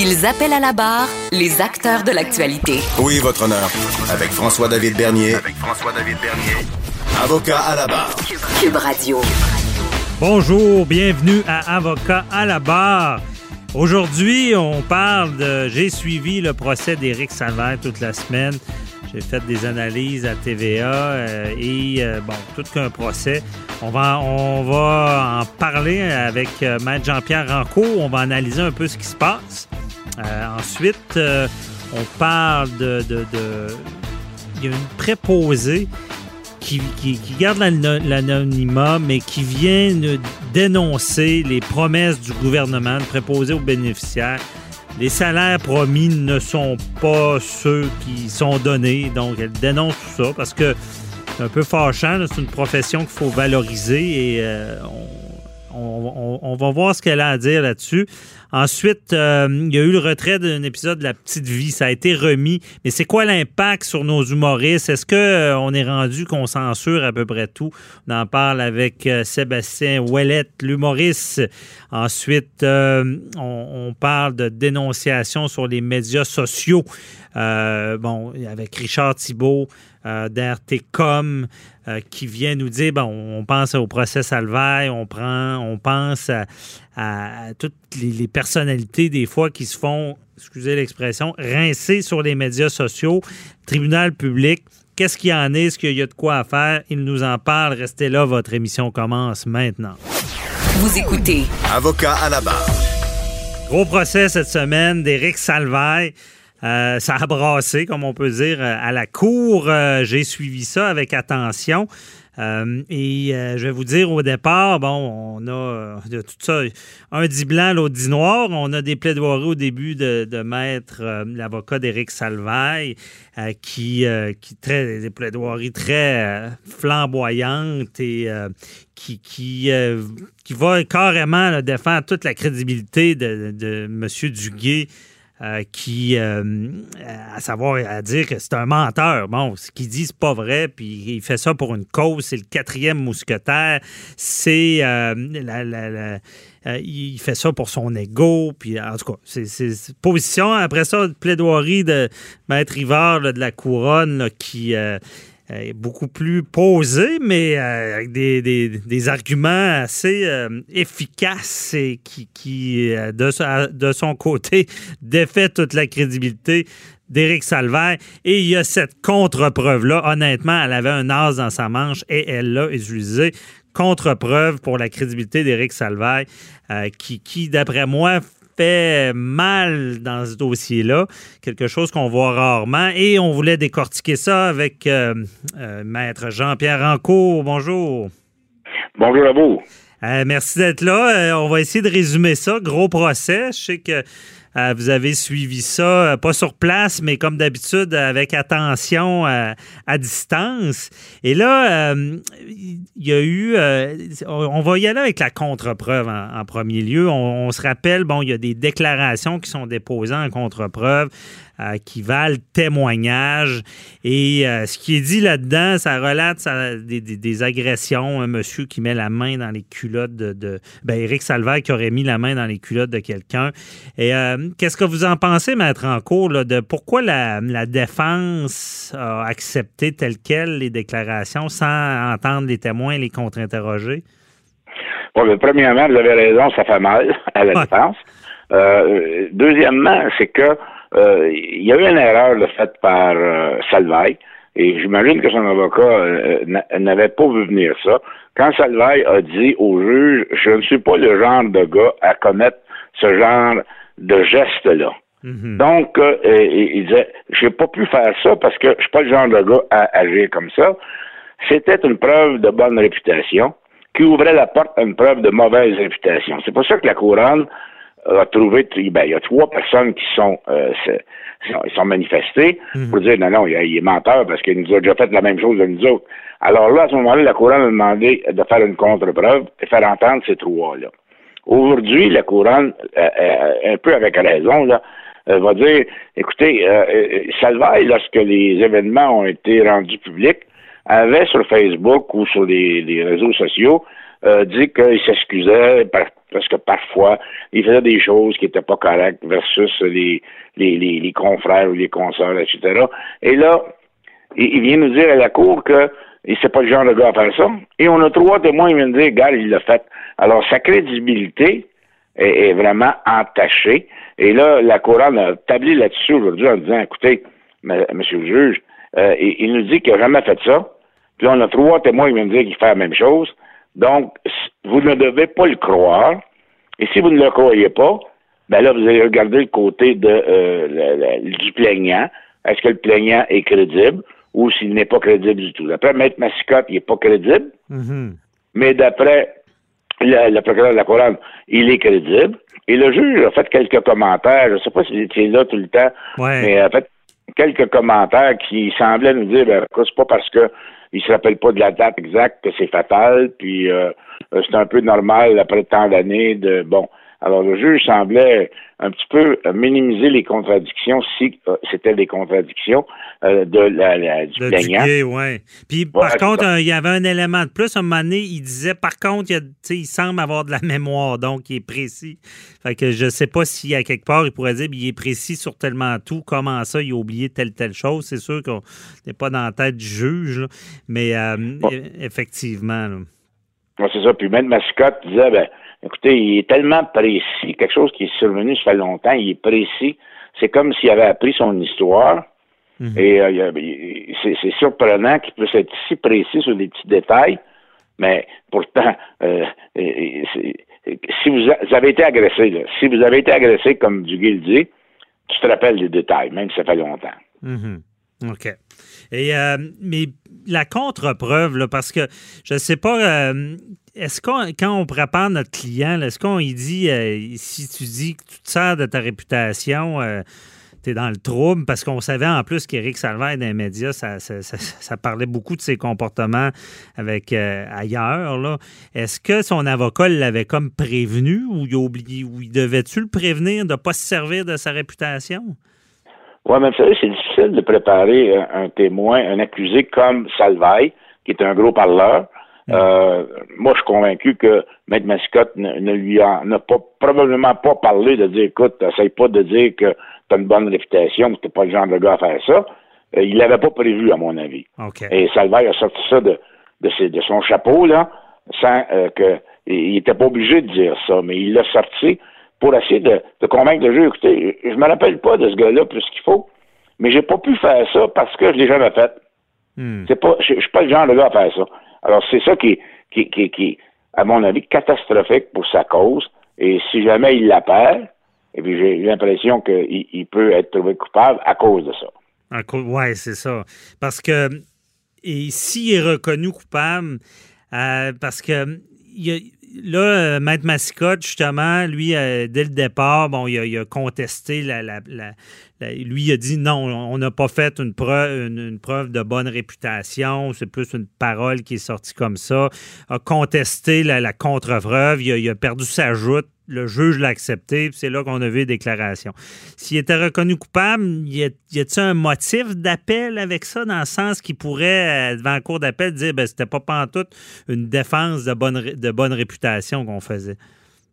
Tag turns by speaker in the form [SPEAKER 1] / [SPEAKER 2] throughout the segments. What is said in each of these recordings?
[SPEAKER 1] Ils appellent à la barre les acteurs de l'actualité.
[SPEAKER 2] Oui, votre honneur. Avec François-David Bernier. Avec François-David Bernier. Avocat à la barre.
[SPEAKER 1] Cube Radio.
[SPEAKER 3] Bonjour, bienvenue à Avocat à la barre. Aujourd'hui, on parle de. J'ai suivi le procès d'Éric Salvaire toute la semaine. J'ai fait des analyses à TVA euh, et euh, bon, tout qu'un procès. On va, on va en parler avec euh, Maître Jean-Pierre Rancourt. On va analyser un peu ce qui se passe. ensuite, on parle de, Il y a une préposée qui, garde l'anonymat, mais qui vient dénoncer les promesses du gouvernement de préposer aux bénéficiaires. Les salaires promis ne sont pas ceux qui sont donnés, donc elle dénonce tout ça parce que c'est un peu fâchant. C'est une profession qu'il faut valoriser et euh, on, va voir ce qu'elle a à dire là-dessus. Ensuite, euh, il y a eu le retrait d'un épisode de La Petite Vie. Ça a été remis. Mais c'est quoi l'impact sur nos humoristes? Est-ce qu'on euh, est rendu qu'on censure à peu près tout? On en parle avec euh, Sébastien Ouellette, l'humoriste. Ensuite, on, parle de dénonciation sur les médias sociaux. bon, avec Richard Thibault d'RTCOM. Euh, qui vient nous dire, bon, on pense au procès Salvaire, on prend, on pense à, toutes les, personnalités des fois qui se font, excusez l'expression, rincer sur les médias sociaux, tribunal public. Qu'est-ce qu'il y en est? Est-ce qu'il y a de quoi à faire? Il nous en parle. Restez là, votre émission commence maintenant.
[SPEAKER 1] Vous écoutez.
[SPEAKER 2] Avocat à la barre.
[SPEAKER 3] Gros procès cette semaine d'Éric Salvaire. Euh, ça a brassé, comme on peut dire, euh, à la cour. Euh, j'ai suivi ça avec attention. et je vais vous dire au départ, bon, on a tout ça, un dit blanc, l'autre dit noir. On a des plaidoiries au début de, maître l'avocat d'Éric Salvaille, qui, qui traite des plaidoiries très flamboyantes et qui, qui, qui va carrément défendre toute la crédibilité de, de M. Duguay euh, qui, euh, à savoir, à dire que c'est un menteur. Bon, ce qu'il dit, c'est pas vrai, puis il fait ça pour une cause. C'est le quatrième mousquetaire. C'est euh, il fait ça pour son ego. Puis, en tout cas, c'est position. Après ça, plaidoirie de Maître Rivard de la Couronne qui euh, beaucoup plus posé, mais euh, avec des, arguments assez euh, efficaces et qui, de, son côté, défait toute la crédibilité d'Éric Salvaire. Et il y a cette contre-preuve-là. Honnêtement, elle avait un as dans sa manche et elle l'a utilisé. Contre-preuve pour la crédibilité d'Éric Salvaire, qui d'après moi, mal dans ce dossier-là, quelque chose qu'on voit rarement. Et on voulait décortiquer ça avec euh, euh, Maître Jean-Pierre Rancourt. Bonjour.
[SPEAKER 4] Bonjour à vous.
[SPEAKER 3] Euh, merci d'être là. on va essayer de résumer ça. Gros procès. Je sais que euh, vous avez suivi ça, euh, pas sur place, mais comme d'habitude, avec attention euh, à, distance. Et là, il y a eu, on va y aller avec la contre-preuve en, premier lieu. On, se rappelle, bon, il y a des déclarations qui sont déposées en contre-preuve. Qui valent témoignage. Et ce qui est dit là-dedans, ça relate des, agressions. Un monsieur qui met la main dans les culottes de, de ben, Éric Salvaire qui aurait mis la main dans les culottes de quelqu'un. Et Qu'est-ce que vous en pensez, Maître Encourt, là, de pourquoi la, défense a accepté tel quel les déclarations sans entendre les témoins et les contre-interroger?
[SPEAKER 4] Bon, mais premièrement, vous avez raison, ça fait mal à la défense. Euh, deuxièmement, c'est que euh, il y a eu une erreur faite par euh, Et j'imagine que son avocat euh, n'avait pas vu venir ça. Quand Salvaille a dit au juge, je ne suis pas le genre de gars à commettre ce genre de geste-là. Mhm. Donc, euh, il disait, j'ai pas pu faire ça parce que je suis pas le genre de gars à agir comme ça. C'était une preuve de bonne réputation qui ouvrait la porte à une preuve de mauvaise réputation. C'est pour ça que la couronne a trouvé, ben, il y a trois personnes qui sont, euh, sont manifestés mhm. pour dire non, non, il, est menteur parce qu'il nous a déjà fait la même chose de nous autres. Alors là, à ce moment-là, la couronne a demandé de faire une contre-preuve et faire entendre ces trois-là. Aujourd'hui, la couronne, euh, euh, un peu avec raison, là, va dire, écoutez, Salvaille, lorsque les événements ont été rendus publics, avait sur Facebook ou sur les, réseaux sociaux dit qu'il s'excusait parce que parfois, il faisait des choses qui n'étaient pas correctes versus les, les, les, confrères ou les consoeurs, etc. Et là, il, vient nous dire à la cour que c'est pas le genre de gars à faire ça. Et on a trois témoins qui viennent dire, gars, il l'a fait. Alors, sa crédibilité est, vraiment entachée. Et là, la couronne a tablé là-dessus aujourd'hui en disant, écoutez, monsieur le juge, euh, il, nous dit qu'il n'a jamais fait ça. Puis on a trois témoins qui viennent dire qu'il fait la même chose. Donc, vous ne devez pas le croire. Et si vous ne le croyez pas, ben là, vous allez regarder le côté de, euh, du plaignant. Est-ce que le plaignant est crédible ou s'il n'est pas crédible du tout? D'après Maître Massicotte, il n'est pas crédible. Mm-hmm. Mais d'après le, procureur de la Couronne, il est crédible. Et le juge a fait quelques commentaires. Je ne sais pas s'il était là tout le temps, mais il a fait quelques commentaires qui semblaient nous dire, ben, c'est pas parce que il se rappelle pas de la date exacte c'est fatal, puis euh, c'est un peu normal après tant d'années de bon. Alors le juge semblait un petit peu minimiser les contradictions si euh, c'était des contradictions euh, de la, du plaignant.
[SPEAKER 3] ouais. Puis par contre, il y avait un élément de plus. À un moment donné, il disait par contre, il, il semble avoir de la mémoire, donc il est précis. Fait que je sais pas s'il y a quelque part, il pourrait dire il est précis sur tellement tout. Comment ça, il a oublié telle telle chose? C'est sûr qu'on n'est pas dans la tête du juge, mais euh, effectivement.
[SPEAKER 4] c'est ça. Puis même Mascotte disait ben Écoutez, il est tellement précis, quelque chose qui est survenu ça fait longtemps, il est précis. C'est comme s'il avait appris son histoire. Mhm. Et euh, c'est surprenant qu'il puisse être si précis sur des petits détails, mais pourtant, euh, si vous, avez été agressé, si vous avez été agressé, comme Duguay dit, tu te rappelles des détails, même si ça fait longtemps.
[SPEAKER 3] Mhm. OK. Et, euh, mais la contre-preuve, parce que je ne sais pas, euh, est-ce qu'on, quand on prépare notre client, est-ce qu'on lui dit, euh, si tu dis que tu te sers de ta réputation, tu es dans le trouble, parce qu'on savait en plus qu'Éric Salvaire, dans les médias, ça, parlait beaucoup de ses comportements avec ailleurs. Là. Est-ce que son avocat l'avait comme prévenu ou il, oublié, ou il devait-tu le prévenir de ne pas se servir de sa réputation?
[SPEAKER 4] Oui, mais vous savez, c'est difficile de préparer un, témoin, un accusé comme Salvaille, qui est un gros parleur. Mm. Euh, moi, je suis convaincu que Maître Mascotte ne, lui a, n'a pas, probablement pas parlé de dire, écoute, essaye pas de dire que tu as une bonne réputation, que tu pas le genre de gars à faire ça. Euh, il l'avait pas prévu, à mon avis. Et Salvaille a sorti ça de, de, son chapeau, là, sans euh, que, il était pas obligé de dire ça, mais il l'a sorti pour essayer de, convaincre le juge. Écoutez, je me rappelle pas de ce gars-là plus qu'il faut, mais j'ai pas pu faire ça parce que je l'ai jamais fait. Hmm. C'est pas, je, suis pas le genre de gars à faire ça. Alors c'est ça qui, qui, qui, qui, à mon avis, catastrophique pour sa cause. Et si jamais il la perd, et puis j'ai l'impression qu'il il peut être trouvé coupable à cause de ça.
[SPEAKER 3] Oui, c'est ça. Parce que s'il est reconnu coupable, euh, parce que il a, là, euh, Maître Massicotte, justement, lui, euh, dès le départ, bon, il a, contesté la, lui il a dit non, on n'a pas fait une preuve, une, preuve de bonne réputation, c'est plus une parole qui est sortie comme ça, a contesté la, contre-preuve, il, a perdu sa joute le juge l'a accepté, c'est là qu'on a vu les déclarations. S'il était reconnu coupable, y a-t-il un motif d'appel avec ça, dans le sens qu'il pourrait, euh, devant la cour d'appel, dire ben, c'était pas pantoute une défense de bonne, de bonne réputation qu'on faisait?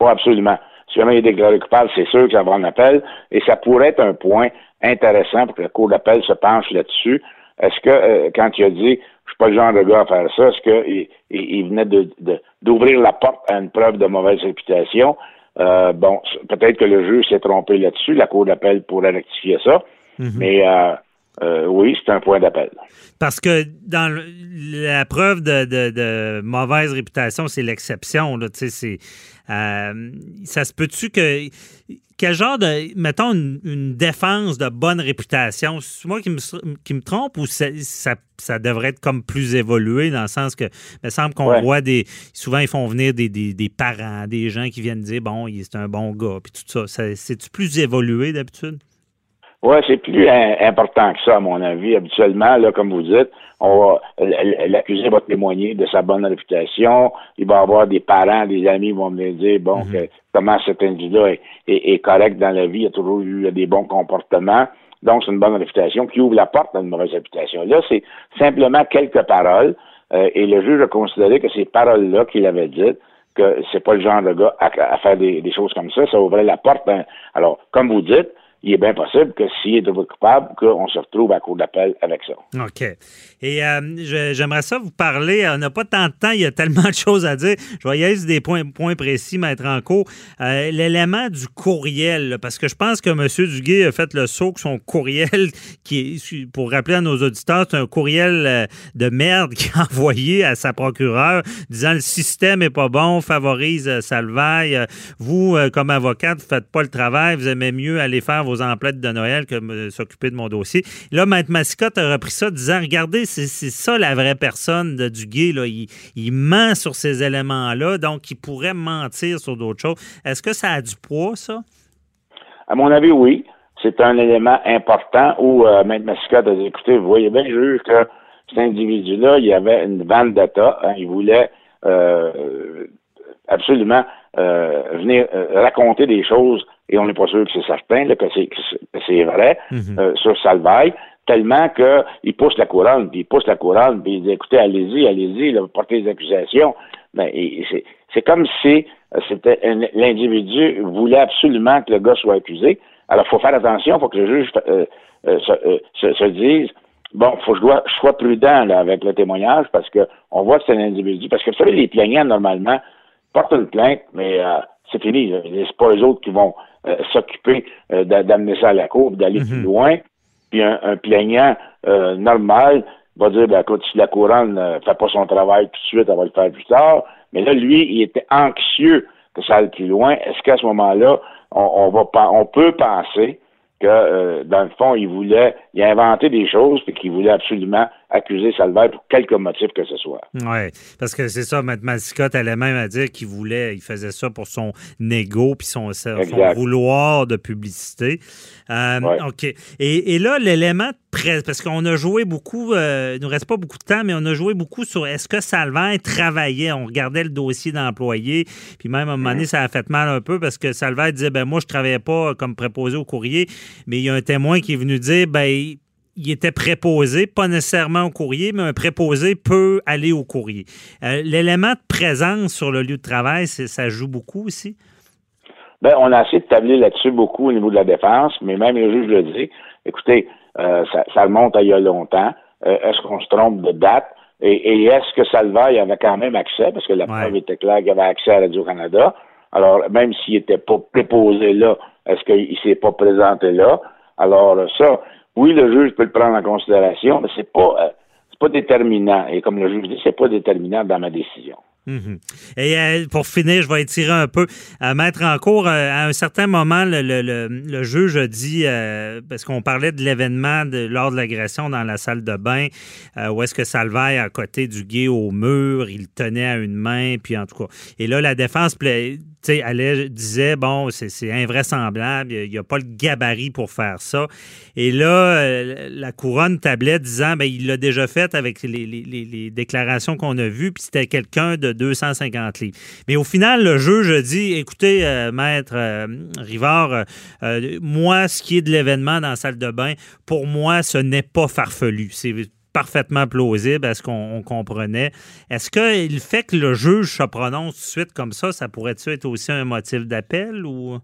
[SPEAKER 4] Oui, absolument. Si jamais il est déclaré coupable, c'est sûr ça va en appel, et ça pourrait être un point intéressant pour que la cour d'appel se penche là-dessus. Est-ce que, euh, quand il a dit je suis pas le genre de gars à faire ça, est-ce qu'il il, venait d'ouvrir la porte à une preuve de mauvaise réputation? Euh, bon, peut-être que le juge s'est trompé là-dessus. La Cour d'appel pourrait rectifier ça. Mhm. Mais euh, euh, oui, c'est un point d'appel.
[SPEAKER 3] Parce que dans la preuve de, mauvaise réputation, c'est l'exception. Euh, ça se peut-tu que. Quel genre de. Mettons une, défense de bonne réputation, c'est moi qui me, qui me trompe ou ça, ça, devrait être comme plus évolué dans le sens que. Il me semble qu'on voit des. Souvent, ils font venir des, des, parents, des gens qui viennent dire bon, c'est un bon gars, puis tout ça. C'est-tu plus évolué d'habitude?
[SPEAKER 4] Oui, c'est plus important que ça, à mon avis. Habituellement, là, comme vous dites, on va l'accusé va témoigner de sa bonne réputation. Il va avoir des parents, des amis qui vont venir dire bon mhm. comment cet individu est, correct dans la vie, il a toujours eu des bons comportements. Donc, c'est une bonne réputation qui ouvre la porte à une mauvaise réputation. Là, c'est simplement quelques paroles. Euh, et le juge a considéré que ces paroles-là qu'il avait dites, que c'est pas le genre de gars à, faire des, des, choses comme ça, ça ouvrait la porte. alors, comme vous dites, il est bien possible que s'il est votre coupable, qu'on se retrouve à court d'appel avec ça.
[SPEAKER 3] OK. Et euh, j'aimerais ça vous parler. On n'a pas tant de temps, il y a tellement de choses à dire. Je vais y aller des points, précis, mettre en cours. Euh, l'élément du courriel, parce que je pense que M. Duguay a fait le saut que son courriel, qui pour rappeler à nos auditeurs, c'est un courriel euh, de merde qu'il a envoyé à sa procureure disant le système est pas bon, favorise Salvaille. Vous, comme avocate, vous faites pas le travail, vous aimez mieux aller faire vos emplettes de Noël que s'occuper de mon dossier. Là, Maître Mascotte a repris ça disant Regardez, c'est ça la vraie personne de Duguay. Là. Il, ment sur ces éléments-là, donc il pourrait mentir sur d'autres choses. Est-ce que ça a du poids, ça?
[SPEAKER 4] À mon avis, oui. C'est un élément important où euh, Maître Mascotte a dit Écoutez, vous voyez bien, juge, que cet individu-là, il avait une vendetta. Hein, il voulait euh, absolument euh, venir raconter des choses et on n'est pas sûr que c'est certain que c'est vrai mhm. euh, sur Salvaille, tellement qu'il pousse la couronne, puis il pousse la couronne, puis il dit écoutez, allez-y, allez-y, portez les accusations. Ben, c'est comme si euh, c'était l'individu voulait absolument que le gars soit accusé. Alors, il faut faire attention, il faut que le juge euh, se, dise bon, faut que je, sois prudent avec le témoignage parce que on voit que c'est un individu. Parce que vous savez, les plaignants, normalement, portent une plainte, mais c'est fini. C'est pas eux autres qui vont s'occuper euh, d'amener ça à la cour, d'aller plus mhm. loin. Puis un, plaignant euh, normal va dire, ben, écoute, si la couronne ne fait pas son travail tout de suite, elle va le faire plus tard. Mais là, lui, il était anxieux que ça aille plus loin. Est-ce qu'à ce, moment-là, on, va on peut penser que, euh, dans le fond, il voulait, il a inventé des choses, puis qu'il voulait absolument accuser Salvaire pour quelque motif que ce soit.
[SPEAKER 3] Oui, parce que c'est ça, Mme Mascotte allait même à dire qu'il voulait, il faisait ça pour son ego puis son, son vouloir de publicité. Euh, OK. Et, et là, l'élément parce qu'on a joué beaucoup, euh, il ne nous reste pas beaucoup de temps, mais on a joué beaucoup sur est-ce que Salvaire travaillait? On regardait le dossier d'employé, puis même à un moment donné, ça a fait mal un peu parce que Salvaire disait ben moi, je ne travaillais pas comme préposé au courrier, mais il y a un témoin qui est venu dire ben il était préposé, pas nécessairement au courrier, mais un préposé peut aller au courrier. Euh, l'élément de présence sur le lieu de travail, ça joue beaucoup aussi?
[SPEAKER 4] Bien, on a essayé de tabler là-dessus beaucoup au niveau de la défense, mais même le juge le dit. Écoutez, euh, ça, ça, remonte à il y a longtemps. Euh, est-ce qu'on se trompe de date? Et, est-ce que Salvaille avait quand même accès, parce que la preuve était claire qu'il avait accès à Radio-Canada. Alors, même s'il n'était pas préposé là, est-ce qu'il ne s'est pas présenté là? Alors, ça, oui, le juge peut le prendre en considération, mais c'est pas, euh, pas déterminant. Et comme le juge dit, c'est pas déterminant dans ma décision.
[SPEAKER 3] Mhm. Et euh, pour finir, je vais étirer un peu. À mettre en cours, euh, à un certain moment, le, le, le, juge a dit, euh, parce qu'on parlait de l'événement lors de l'agression dans la salle de bain, où est-ce que Salvaire, à côté du gay au mur, il tenait à une main, puis en tout cas. Et là, la défense allait, disait, bon, c'est invraisemblable, il n'y a, pas le gabarit pour faire ça. Et là, la couronne tablait disant, ben, il l'a déjà fait avec les, déclarations qu'on a vues, puis c'était quelqu'un de 250 livres. Mais au final, le juge dit écoutez, euh, maître euh, Rivard, euh, moi, ce qui est de l'événement dans la salle de bain, pour moi, ce n'est pas farfelu. C'est parfaitement plausible à ce qu'on comprenait? Est-ce que le fait que le juge se prononce tout de suite comme ça, ça pourrait-tu être aussi un motif d'appel ou?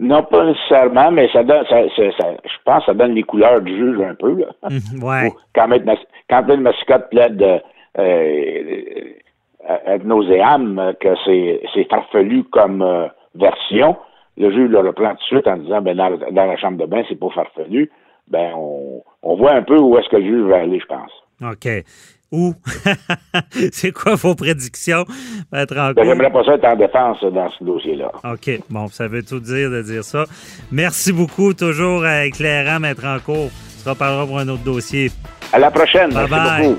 [SPEAKER 4] Non, pas nécessairement, mais ça donne, je pense que ça donne les couleurs du juge un peu. Là.
[SPEAKER 3] Mmh, ouais.
[SPEAKER 4] Quand, quand une mascotte plaide ad nauseam que c'est farfelu comme euh, version, le juge le reprend tout de suite en disant ben dans, la chambre de bain, c'est pas farfelu. Ben on on voit un peu où est-ce que le juge va aller, je pense.
[SPEAKER 3] OK. Où? c'est quoi vos prédictions,
[SPEAKER 4] Maître ben, J'aimerais pas ça être en défense dans ce dossier-là.
[SPEAKER 3] OK. Bon, ça veut tout dire de dire ça. Merci beaucoup. Toujours éclairant, Maître Rancourt. On se reparlera pour un autre dossier.
[SPEAKER 4] À la prochaine. Merci beaucoup.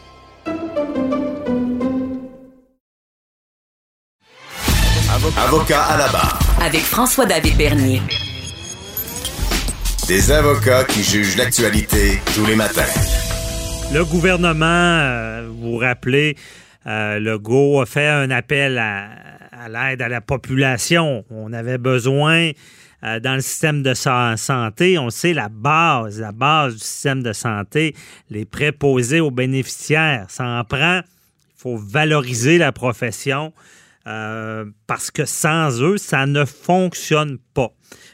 [SPEAKER 2] Avocat à la barre.
[SPEAKER 5] Avec François-David Bernier.
[SPEAKER 2] Des avocats qui jugent l'actualité tous les matins.
[SPEAKER 3] Le gouvernement, euh, vous rappelez, euh, le GO a fait un appel à, l'aide à la population. On avait besoin euh, dans le système de santé, on sait la base, la base du système de santé, les préposés aux bénéficiaires. Ça en prend. Il faut valoriser la profession. Euh, parce que sans eux, ça ne fonctionne pas.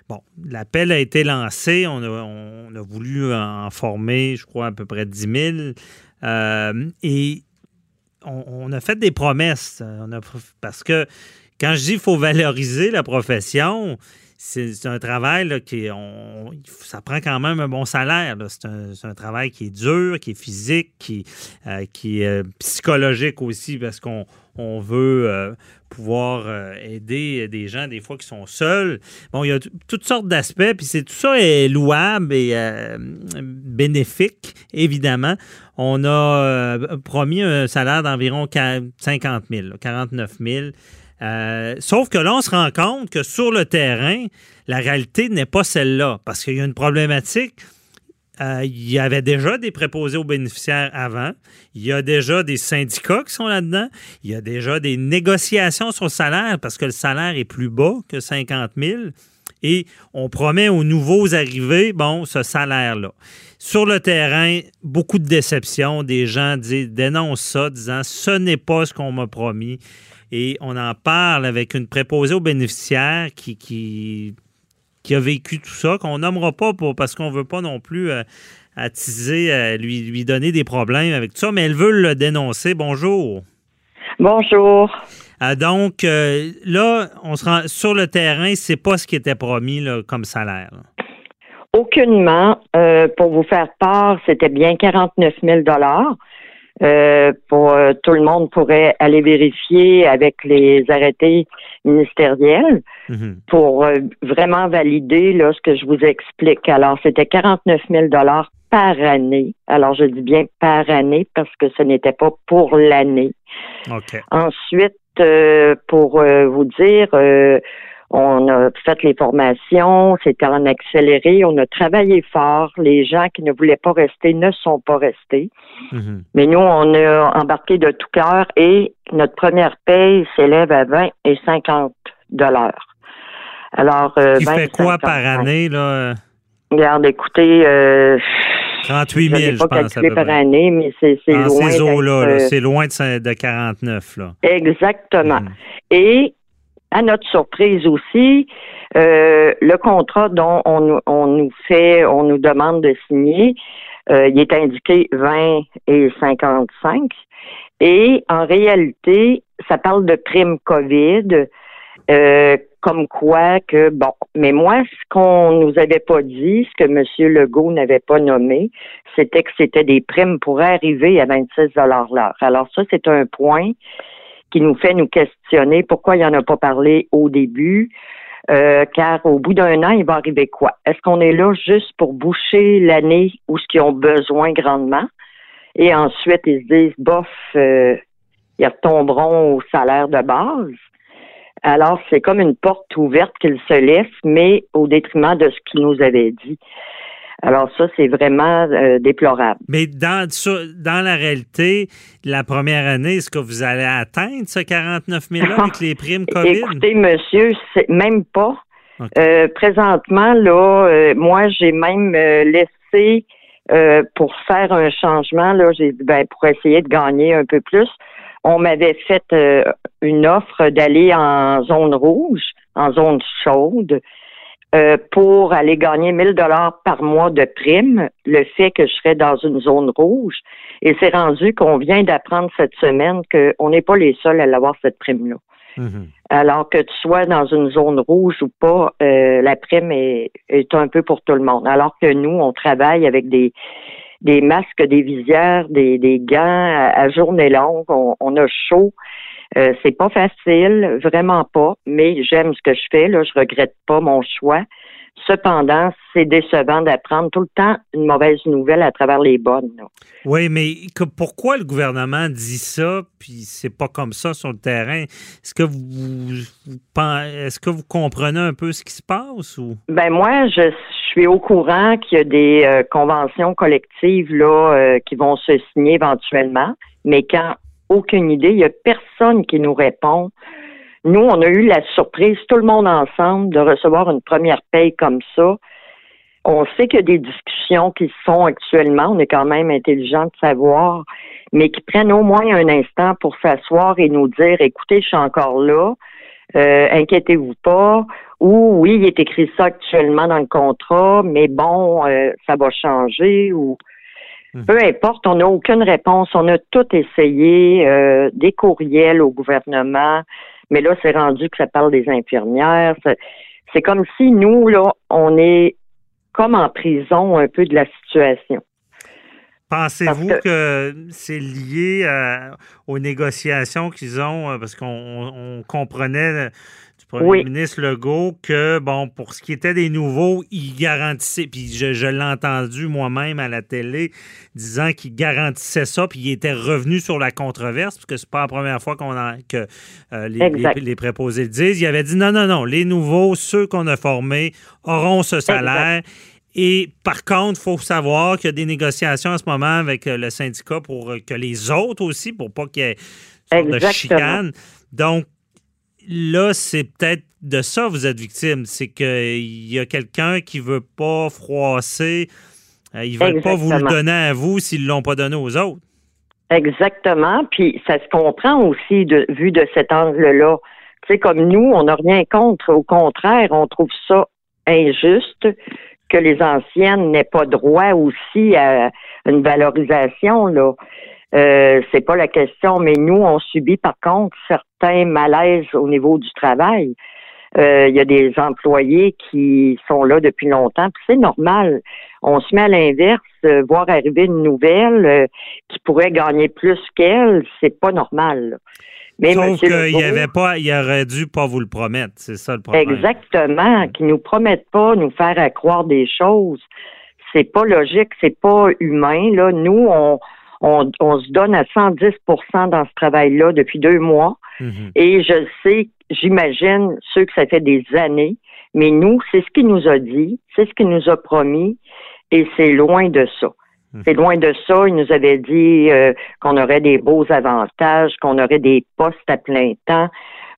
[SPEAKER 3] Bon, l'appel a été lancé, on a, voulu en former, je crois, à peu près 10 000. Euh, et on, a fait des promesses. parce que quand je dis qu'il faut valoriser la profession, c'est un travail qui ça prend quand même un bon salaire. C'est un, travail qui est dur, qui est physique, qui, euh, qui est psychologique aussi parce qu'on on veut pouvoir euh, aider des gens des fois qui sont seuls. Bon, il y a toutes sortes d'aspects, puis c'est tout ça est louable et euh, bénéfique, évidemment. On a euh, promis un salaire d'environ 50 000, 49 000. sauf que là, on se rend compte que sur le terrain, la réalité n'est pas celle-là, parce qu'il y a une problématique euh, il y avait déjà des préposés aux bénéficiaires avant. Il y a déjà des syndicats qui sont là-dedans. Il y a déjà des négociations sur le salaire parce que le salaire est plus bas que 50 000. Et on promet aux nouveaux arrivés, bon, ce salaire-là. Sur le terrain, beaucoup de déceptions. Des gens disent, dénoncent ça, disant ce n'est pas ce qu'on m'a promis. Et on en parle avec une préposée aux bénéficiaires qui, qui qui a vécu tout ça, qu'on nommera pas pour, parce qu'on veut pas non plus euh, attiser, euh, lui, lui donner des problèmes avec tout ça, mais elle veut le dénoncer. Bonjour.
[SPEAKER 6] Bonjour.
[SPEAKER 3] Euh, donc, là, on se rend sur le terrain, c'est pas ce qui était promis comme salaire.
[SPEAKER 6] Aucunement. pour vous faire part, c'était bien 49 000 euh, pour euh, tout le monde pourrait aller vérifier avec les arrêtés ministériels mhm. pour euh, vraiment valider là, ce que je vous explique. Alors, c'était 49 000 dollars par année. Alors, je dis bien par année parce que ce n'était pas pour l'année. Ensuite, pour vous dire, on a fait les formations, c'était en accéléré, on a travaillé fort. Les gens qui ne voulaient pas rester ne sont pas restés. Mhm. Mais nous, on a embarqué de tout cœur et notre première paye s'élève à 20 et 50 dollars.
[SPEAKER 3] Alors, euh, fait quoi par année, là?
[SPEAKER 6] Regarde, écoutez, euh,
[SPEAKER 3] 38 000, je,
[SPEAKER 6] pas pense. Calculé par année, mais c'est loin.
[SPEAKER 3] ces eaux-là, c'est loin de, 49, là.
[SPEAKER 6] Exactement. Mhm. Et à notre surprise aussi, euh, le contrat dont on, nous fait, on nous demande de signer, euh, il est indiqué 20 et 55. Et en réalité, ça parle de prime COVID, euh, comme quoi que, bon, mais moi, ce qu'on nous avait pas dit, ce que M. Legault n'avait pas nommé, c'était que c'était des primes pour arriver à 26 l'heure. Alors ça, c'est un point qui nous fait nous questionner pourquoi il en a pas parlé au début. Euh, car au bout d'un an, il va arriver quoi? Est-ce qu'on est là juste pour boucher l'année où ce qu'ils ont besoin grandement? Et ensuite, ils se disent, bof, euh, ils retomberont au salaire de base. Alors, c'est comme une porte ouverte qu'ils se laissent, mais au détriment de ce qu'ils nous avaient dit. Alors ça, c'est vraiment euh, déplorable.
[SPEAKER 3] Mais dans, dans la réalité, la première année, est-ce que vous allez atteindre ce 49 000 là avec les primes COVID?
[SPEAKER 6] Écoutez, monsieur, c'est même pas. Euh, présentement, là, euh, moi, j'ai même laissé pour faire un changement, là, j'ai ben, pour essayer de gagner un peu plus. On m'avait fait une offre d'aller en zone rouge, en zone chaude. Euh, pour aller gagner 1000 dollars par mois de prime, le fait que je serais dans une zone rouge. Et c'est rendu qu'on vient d'apprendre cette semaine qu'on n'est pas les seuls à l'avoir cette prime-là. Mm-hmm. Alors que tu sois dans une zone rouge ou pas, euh, la prime est, est, un peu pour tout le monde. Alors que nous, on travaille avec des des masques, des visières, des, des gants à, journée longue. On, on a chaud. Euh, c'est pas facile, vraiment pas, mais j'aime ce que je fais. Là, je regrette pas mon choix. Cependant, c'est décevant d'apprendre tout le temps une mauvaise nouvelle à travers les bonnes.
[SPEAKER 3] Oui, mais pourquoi le gouvernement dit ça, puis c'est pas comme ça sur le terrain? Est-ce que vous, est-ce que vous comprenez un peu ce qui se passe ou?
[SPEAKER 6] Ben moi, je, suis au courant qu'il y a des euh, conventions collectives là euh, qui vont se signer éventuellement, mais quand aucune idée. Il n'y a personne qui nous répond. Nous, on a eu la surprise, tout le monde ensemble, de recevoir une première paye comme ça. On sait qu'il y a des discussions qui se font actuellement. On est quand même intelligent de savoir, mais qui prennent au moins un instant pour s'asseoir et nous dire, écoutez, je suis encore là. Euh, inquiétez-vous pas. Ou oui, il est écrit ça actuellement dans le contrat, mais bon, euh, ça va changer. Peu importe, on n'a aucune réponse. On a tout essayé, euh, des courriels au gouvernement, mais là, c'est rendu que ça parle des infirmières. C'est comme si nous, là, on est comme en prison un peu de la situation.
[SPEAKER 3] Pensez-vous que, c'est lié euh, aux négociations qu'ils ont, euh, parce qu'on comprenait premier ministre Legault que, bon, pour ce qui était des nouveaux, il garantissait, puis je, l'ai entendu moi-même à la télé, disant qu'il garantissait ça, puis il était revenu sur la controverse, parce que c'est pas la première fois qu'on que euh, les, préposés le disent. Il avait dit non, non, non, les nouveaux, ceux qu'on a formés, auront ce salaire. Et par contre, il faut savoir qu'il y a des négociations en ce moment avec euh, le syndicat pour euh, que les autres aussi, pour pas qu'il y ait de chicane. Donc, là, c'est peut-être de ça vous êtes victime. C'est qu'il y a quelqu'un qui veut pas froisser. Euh, ils veulent pas vous le donner à vous s'ils ne l'ont pas donné aux autres.
[SPEAKER 6] Exactement. Puis ça se comprend aussi de vu de cet angle-là. Tu sais, comme nous, on n'a rien contre. Au contraire, on trouve ça injuste que les anciennes n'aient pas droit aussi à une valorisation. Là. Euh, c'est pas la question, mais nous, on subit par contre certains malaises au niveau du travail. Euh, il y a des employés qui sont là depuis longtemps, puis c'est normal. On se met à l'inverse, euh, voir arriver une nouvelle qui pourrait gagner plus qu'elle, c'est pas normal.
[SPEAKER 3] Mais Sauf qu'il avait pas, il aurait dû pas vous le promettre, c'est ça le problème.
[SPEAKER 6] Exactement, qu'ils nous promettent pas nous faire croire des choses. C'est pas logique, c'est pas humain. Là, nous, on, on, se donne à 110% dans ce travail-là depuis deux mois. Mhm. Et je sais, j'imagine ceux que ça fait des années, mais nous, c'est ce qu'il nous a dit, c'est ce qu'il nous a promis, et c'est loin de ça. Mhm. C'est loin de ça. Il nous avait dit euh, qu'on aurait des beaux avantages, qu'on aurait des postes à plein temps.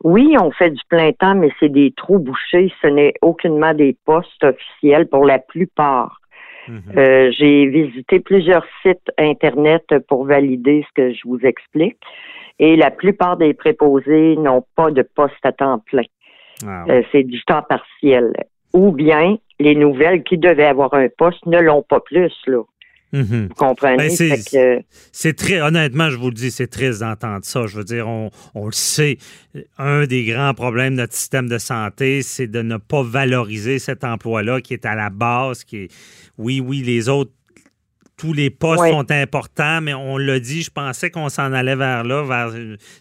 [SPEAKER 6] Oui, on fait du plein temps, mais c'est des trous bouchés. Ce n'est aucunement des postes officiels pour la plupart. Mhm. Euh, j'ai visité plusieurs sites Internet pour valider ce que je vous explique. Et la plupart des préposés n'ont pas de poste à temps plein. Ah euh, c'est du temps partiel. Ou bien les nouvelles qui devaient avoir un poste ne l'ont pas plus. Là. Mhm. Vous comprenez?
[SPEAKER 3] Ben, c'est très, honnêtement, je vous le dis, c'est triste d'entendre ça. Je veux dire, on, le sait. Un des grands problèmes de notre système de santé, c'est de ne pas valoriser cet emploi-là qui est à la base, qui est, oui, oui, les autres tous les postes sont importants, mais on l'a dit, je pensais qu'on s'en allait vers là, vers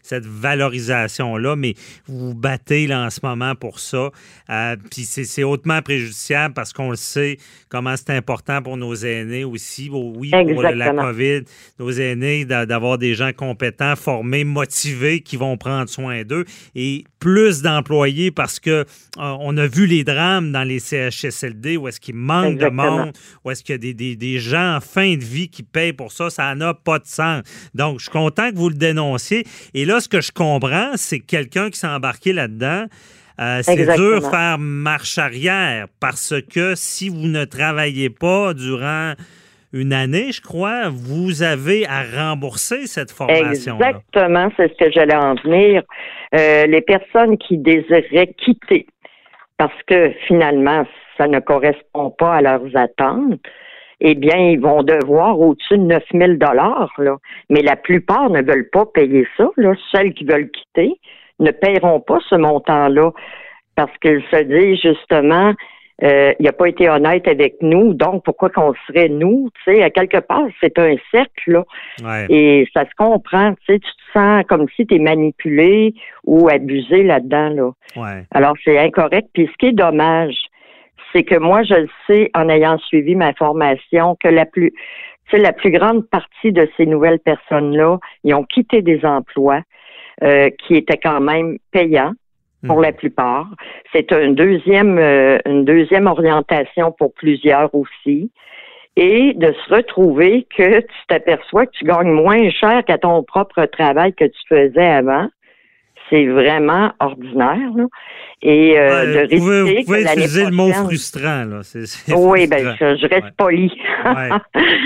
[SPEAKER 3] cette valorisation-là, mais vous vous battez là, en ce moment pour ça. Euh, puis c'est hautement préjudiciable parce qu'on le sait comment c'est important pour nos aînés aussi. Oui, pour la COVID, nos aînés, d'avoir des gens compétents, formés, motivés, qui vont prendre soin d'eux et plus d'employés parce que euh, on a vu les drames dans les CHSLD où est-ce qu'il manque de monde, où est-ce qu'il y a des, des gens en fin de vie qui payent pour ça, ça n'a pas de sens. Donc, je suis content que vous le dénonciez. Et là, ce que je comprends, c'est que quelqu'un qui s'est embarqué là-dedans, euh, c'est dur de faire marche arrière parce que si vous ne travaillez pas durant une année, je crois, vous avez à rembourser cette formation. -là.
[SPEAKER 6] Exactement, c'est ce que j'allais en venir. Euh, les personnes qui désiraient quitter parce que finalement, ça ne correspond pas à leurs attentes, eh bien, ils vont devoir au-dessus de 9 000 dollars. Mais la plupart ne veulent pas payer ça. Là. Celles qui veulent quitter ne paieront pas ce montant-là parce qu'ils se disent justement, euh, il n'a pas été honnête avec nous, donc pourquoi qu'on serait nous? Tu sais, à quelque part, c'est un cercle, là. Et ça se comprend, tu sais, tu te sens comme si tu es manipulé ou abusé là-dedans, là. Alors, c'est incorrect. Puis ce qui est dommage, c'est que moi, je le sais en ayant suivi ma formation que la plus, la plus grande partie de ces nouvelles personnes-là, ils ont quitté des emplois euh, qui étaient quand même payants pour la plupart. C'est un deuxième, euh, une deuxième orientation pour plusieurs aussi. Et de se retrouver que tu t'aperçois que tu gagnes moins cher qu'à ton propre travail que tu faisais avant c'est vraiment ordinaire. Là. Et euh, de risquer
[SPEAKER 3] vous pouvez, vous pouvez utiliser le mot frustrant. Là.
[SPEAKER 6] oui, ben je, reste poli.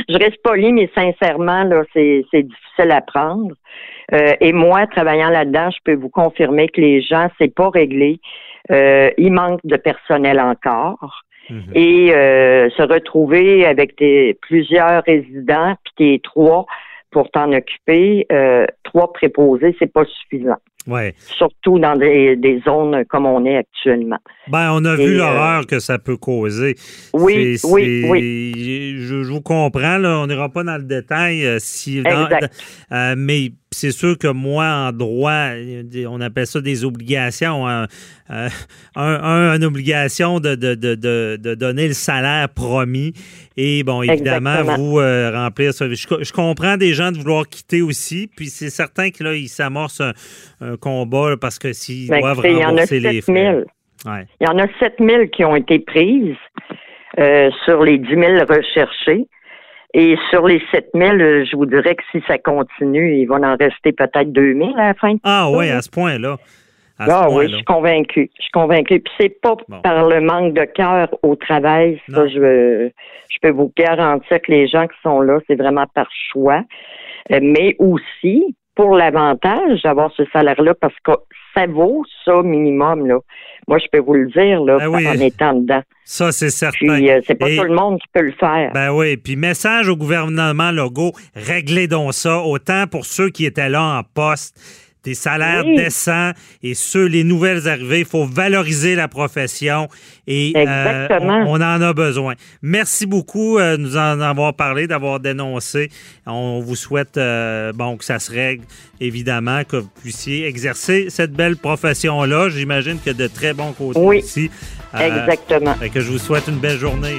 [SPEAKER 6] je reste poli, mais sincèrement, là, c'est, difficile à prendre. Euh, et moi, travaillant là-dedans, je peux vous confirmer que les gens, c'est pas réglé. Euh, il manque de personnel encore. Mhm. Et euh, se retrouver avec des, plusieurs résidents, puis tes trois pour t'en occuper, euh, trois préposés, c'est pas suffisant.
[SPEAKER 3] Ouais.
[SPEAKER 6] Surtout dans des, des, zones comme on est actuellement.
[SPEAKER 3] Ben, on a vu euh, l'horreur que ça peut causer.
[SPEAKER 6] Oui, oui, oui.
[SPEAKER 3] Je, vous comprends, là, on n'ira pas dans le détail. Euh, si, exact. mais c'est sûr que moi, en droit, on appelle ça des obligations. Hein. Euh, un, une obligation de, de, de, de, donner le salaire promis. Et bon, évidemment, vous euh, remplir ça. Je, comprends des gens de vouloir quitter aussi. Puis c'est certain que là, ils s'amorcent un, combat parce que s'ils ben, doivent rembourser les frais.
[SPEAKER 6] Il y en a 7 000 qui ont été prises euh, sur les 10 000 recherchés. Et sur les 7000, je vous dirais que si ça continue, il va en rester peut-être 2000 à la fin.
[SPEAKER 3] Ah oui, à ce point-là.
[SPEAKER 6] Ah oui, je suis convaincue. Je suis convaincue. Puis c'est pas par le manque de cœur au travail. Ça, je, je peux vous garantir que les gens qui sont là, c'est vraiment par choix. Euh, mais aussi pour l'avantage d'avoir ce salaire-là, parce que ça vaut ça minimum. Là. Moi, je peux vous le dire là, ben en étant dedans.
[SPEAKER 3] Ça, c'est certain.
[SPEAKER 6] Puis, euh, c'est pas tout le monde qui peut le faire.
[SPEAKER 3] Ben oui. Puis, message au gouvernement Legault, réglez donc ça, autant pour ceux qui étaient là en poste des salaires décents et ceux, les nouvelles arrivées. Il faut valoriser la profession et euh, on, en a besoin. Merci beaucoup de euh, nous en avoir parlé, d'avoir dénoncé. On vous souhaite euh, bon que ça se règle, évidemment, que vous puissiez exercer cette belle profession-là. J'imagine que de très bons côtés
[SPEAKER 6] oui,
[SPEAKER 3] ici.
[SPEAKER 6] Exactement.
[SPEAKER 3] que je vous souhaite une belle journée.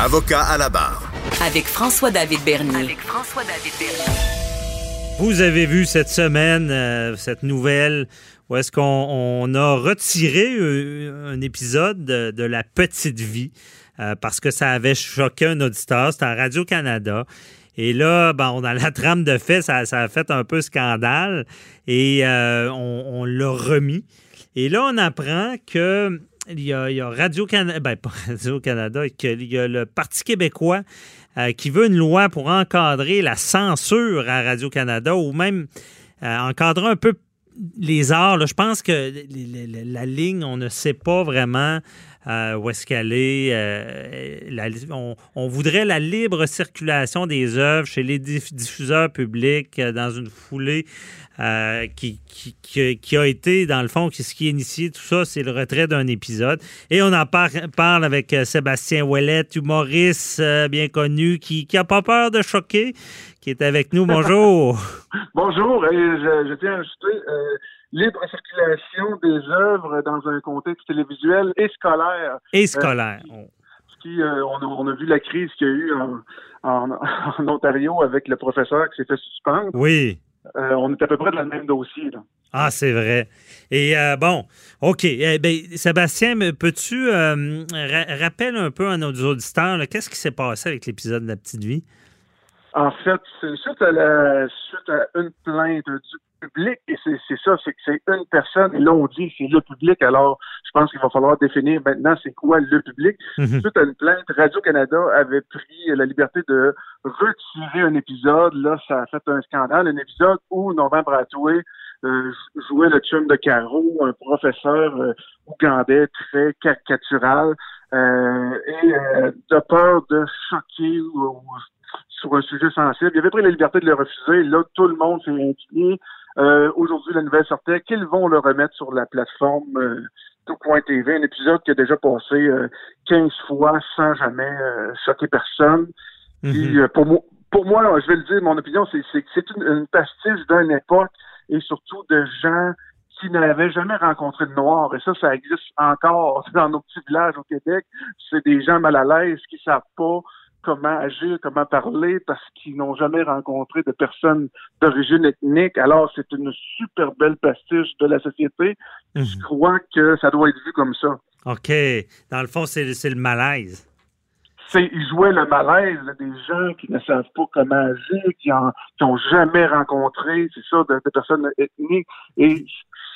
[SPEAKER 2] Avocat à la barre.
[SPEAKER 5] Avec François-David Bernier.
[SPEAKER 2] Avec François-David
[SPEAKER 3] Vous avez vu cette semaine euh, cette nouvelle où est-ce qu'on a retiré euh, un, épisode de, La Petite Vie euh, parce que ça avait choqué un auditeur. C'était à Radio-Canada. Et là, ben, on a la trame de fait, ça, a fait un peu scandale et on, l'a remis. Et là, on apprend que il y a, Radio-Canada, ben pas Radio-Canada, qu'il y a le Parti québécois euh, qui veut une loi pour encadrer la censure à Radio-Canada ou même euh, encadrer un peu les arts. Je pense que la ligne, on ne sait pas vraiment euh, où est-ce qu'elle est. on, voudrait la libre circulation des œuvres chez les diffuseurs publics dans une foulée euh, qui, a été, dans le fond, ce qui a initié tout ça, c'est le retrait d'un épisode. Et on en parle avec euh, Sébastien Ouellet, humoriste euh, bien connu, qui n'a pas peur de choquer, qui est avec nous. Bonjour.
[SPEAKER 7] Bonjour. je, tiens à ajouter libre circulation des œuvres dans un contexte télévisuel et scolaire.
[SPEAKER 3] Et scolaire.
[SPEAKER 7] Qui, on, a, vu la crise qu'il y a eu en, en, Ontario avec le professeur qui s'est fait suspendre.
[SPEAKER 3] Oui.
[SPEAKER 7] Euh, on est à peu près dans le même dossier.
[SPEAKER 3] Ah, c'est vrai. Et euh, bon, OK. Eh ben, Sébastien, peux-tu euh, rappeler un peu à nos auditeurs qu'est-ce qui s'est passé avec l'épisode de La Petite Vie?
[SPEAKER 7] En fait, c'est suite à, la, suite à une plainte du public, et c'est ça, c'est que c'est une personne, et là on dit c'est le public, alors je pense qu'il va falloir définir maintenant c'est quoi le public. Suite à une plainte, Radio-Canada avait pris la liberté de retirer un épisode, là ça a fait un scandale, un épisode où Norman Bratoué euh, jouait le chum de Caro, un professeur euh, ougandais très caricatural, euh, et de peur de choquer ou, sur un sujet sensible. Il avait pris la liberté de le refuser. Là, tout le monde s'est inquiété. Euh, aujourd'hui, la nouvelle sortait qu'ils vont le remettre sur la plateforme euh, tout.tv, un épisode qui a déjà passé euh, 15 fois sans jamais euh, choquer personne. Euh, pour moi, pour moi, je vais le dire, mon opinion, c'est que c'est une, une pastiche d'une époque et surtout de gens qui n'avaient jamais rencontré de Noirs. Et ça, ça existe encore dans nos petits villages au Québec. C'est des gens mal à l'aise qui savent pas comment agir, comment parler, parce qu'ils n'ont jamais rencontré de personnes d'origine ethnique. Alors, c'est une super belle pastiche de la société. Je mhm. crois que ça doit être vu comme ça.
[SPEAKER 3] OK. Dans le fond, c'est le malaise.
[SPEAKER 7] Ils jouaient le malaise des gens qui ne savent pas comment agir, qui n'ont jamais rencontré, c'est ça, de, personnes ethniques. Et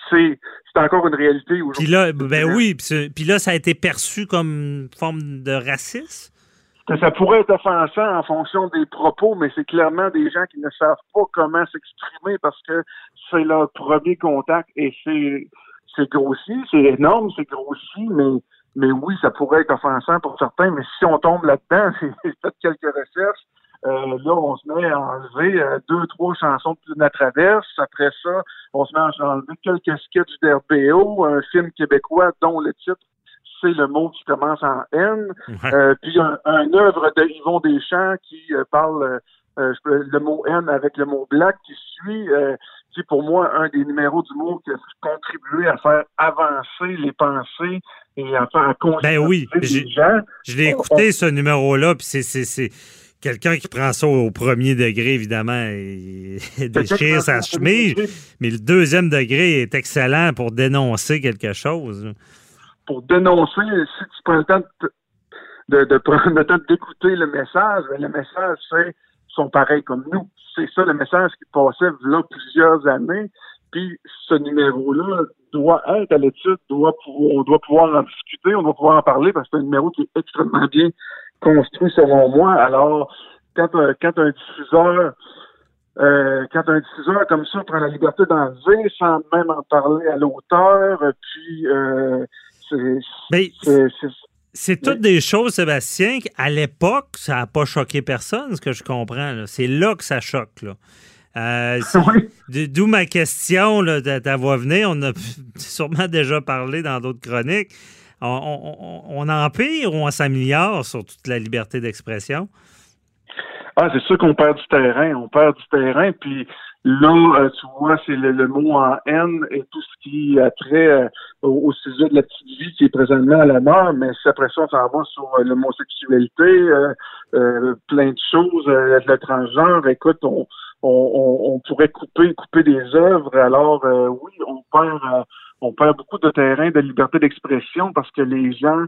[SPEAKER 7] c'est encore une réalité aujourd'hui.
[SPEAKER 3] Puis là, ben oui, puis là, ça a été perçu comme une forme de racisme?
[SPEAKER 7] Ça pourrait être offensant en fonction des propos, mais c'est clairement des gens qui ne savent pas comment s'exprimer parce que c'est leur premier contact et c'est c'est grossi, c'est énorme, c'est grossi, mais mais oui, ça pourrait être offensant pour certains, mais si on tombe là-dedans, j'ai fait quelques recherches, euh, là, on se met à enlever euh, deux, trois chansons de la traverse. Après ça, on se met à enlever quelques sketchs d'RBO, un film québécois dont le titre c'est le mot qui commence en N. Euh, puis un, un, œuvre de Yvon Deschamps qui euh, parle euh, le mot N avec le mot black qui suit, qui est pour moi un des numéros du mot qui a contribué à faire avancer les pensées et à faire
[SPEAKER 3] ben oui, les gens. Je l'ai écouté ce numéro-là, puis c'est quelqu'un qui prend ça au premier degré, évidemment, et déchire sa chemise, mais le deuxième degré est excellent pour dénoncer quelque chose
[SPEAKER 7] pour dénoncer, si tu prends le temps de, de, prendre le temps d'écouter le message, ben, le message, c'est sont pareils comme nous. C'est ça le message qui passait là plusieurs années. Puis ce numéro-là doit être à l'étude, doit on doit pouvoir en discuter, on doit pouvoir en parler parce que c'est un numéro qui est extrêmement bien construit selon moi. Alors, quand, quand un diffuseur euh, quand un diffuseur comme ça prend la liberté d'enlever sans même en parler à l'auteur, puis euh,
[SPEAKER 3] c'est toutes des choses, Sébastien, à l'époque, ça n'a pas choqué personne, ce que je comprends. C'est là que ça choque. Euh, d'où ma question là, de ta voix venir. On a sûrement déjà parlé dans d'autres chroniques. On, on, empire ou on s'améliore sur toute la liberté d'expression?
[SPEAKER 7] Ah, c'est sûr qu'on perd du terrain. On perd du terrain, puis Là, euh, tu vois, c'est le, mot en haine et tout ce qui a trait euh, au, sujet de la petite vie qui est présentement à la mort, mais si après ça, on s'en va sur euh, l'homosexualité, plein de choses, le transgenre, écoute, on, on, pourrait couper, couper des œuvres. Alors oui, on perd, on perd beaucoup de terrain de liberté d'expression parce que les gens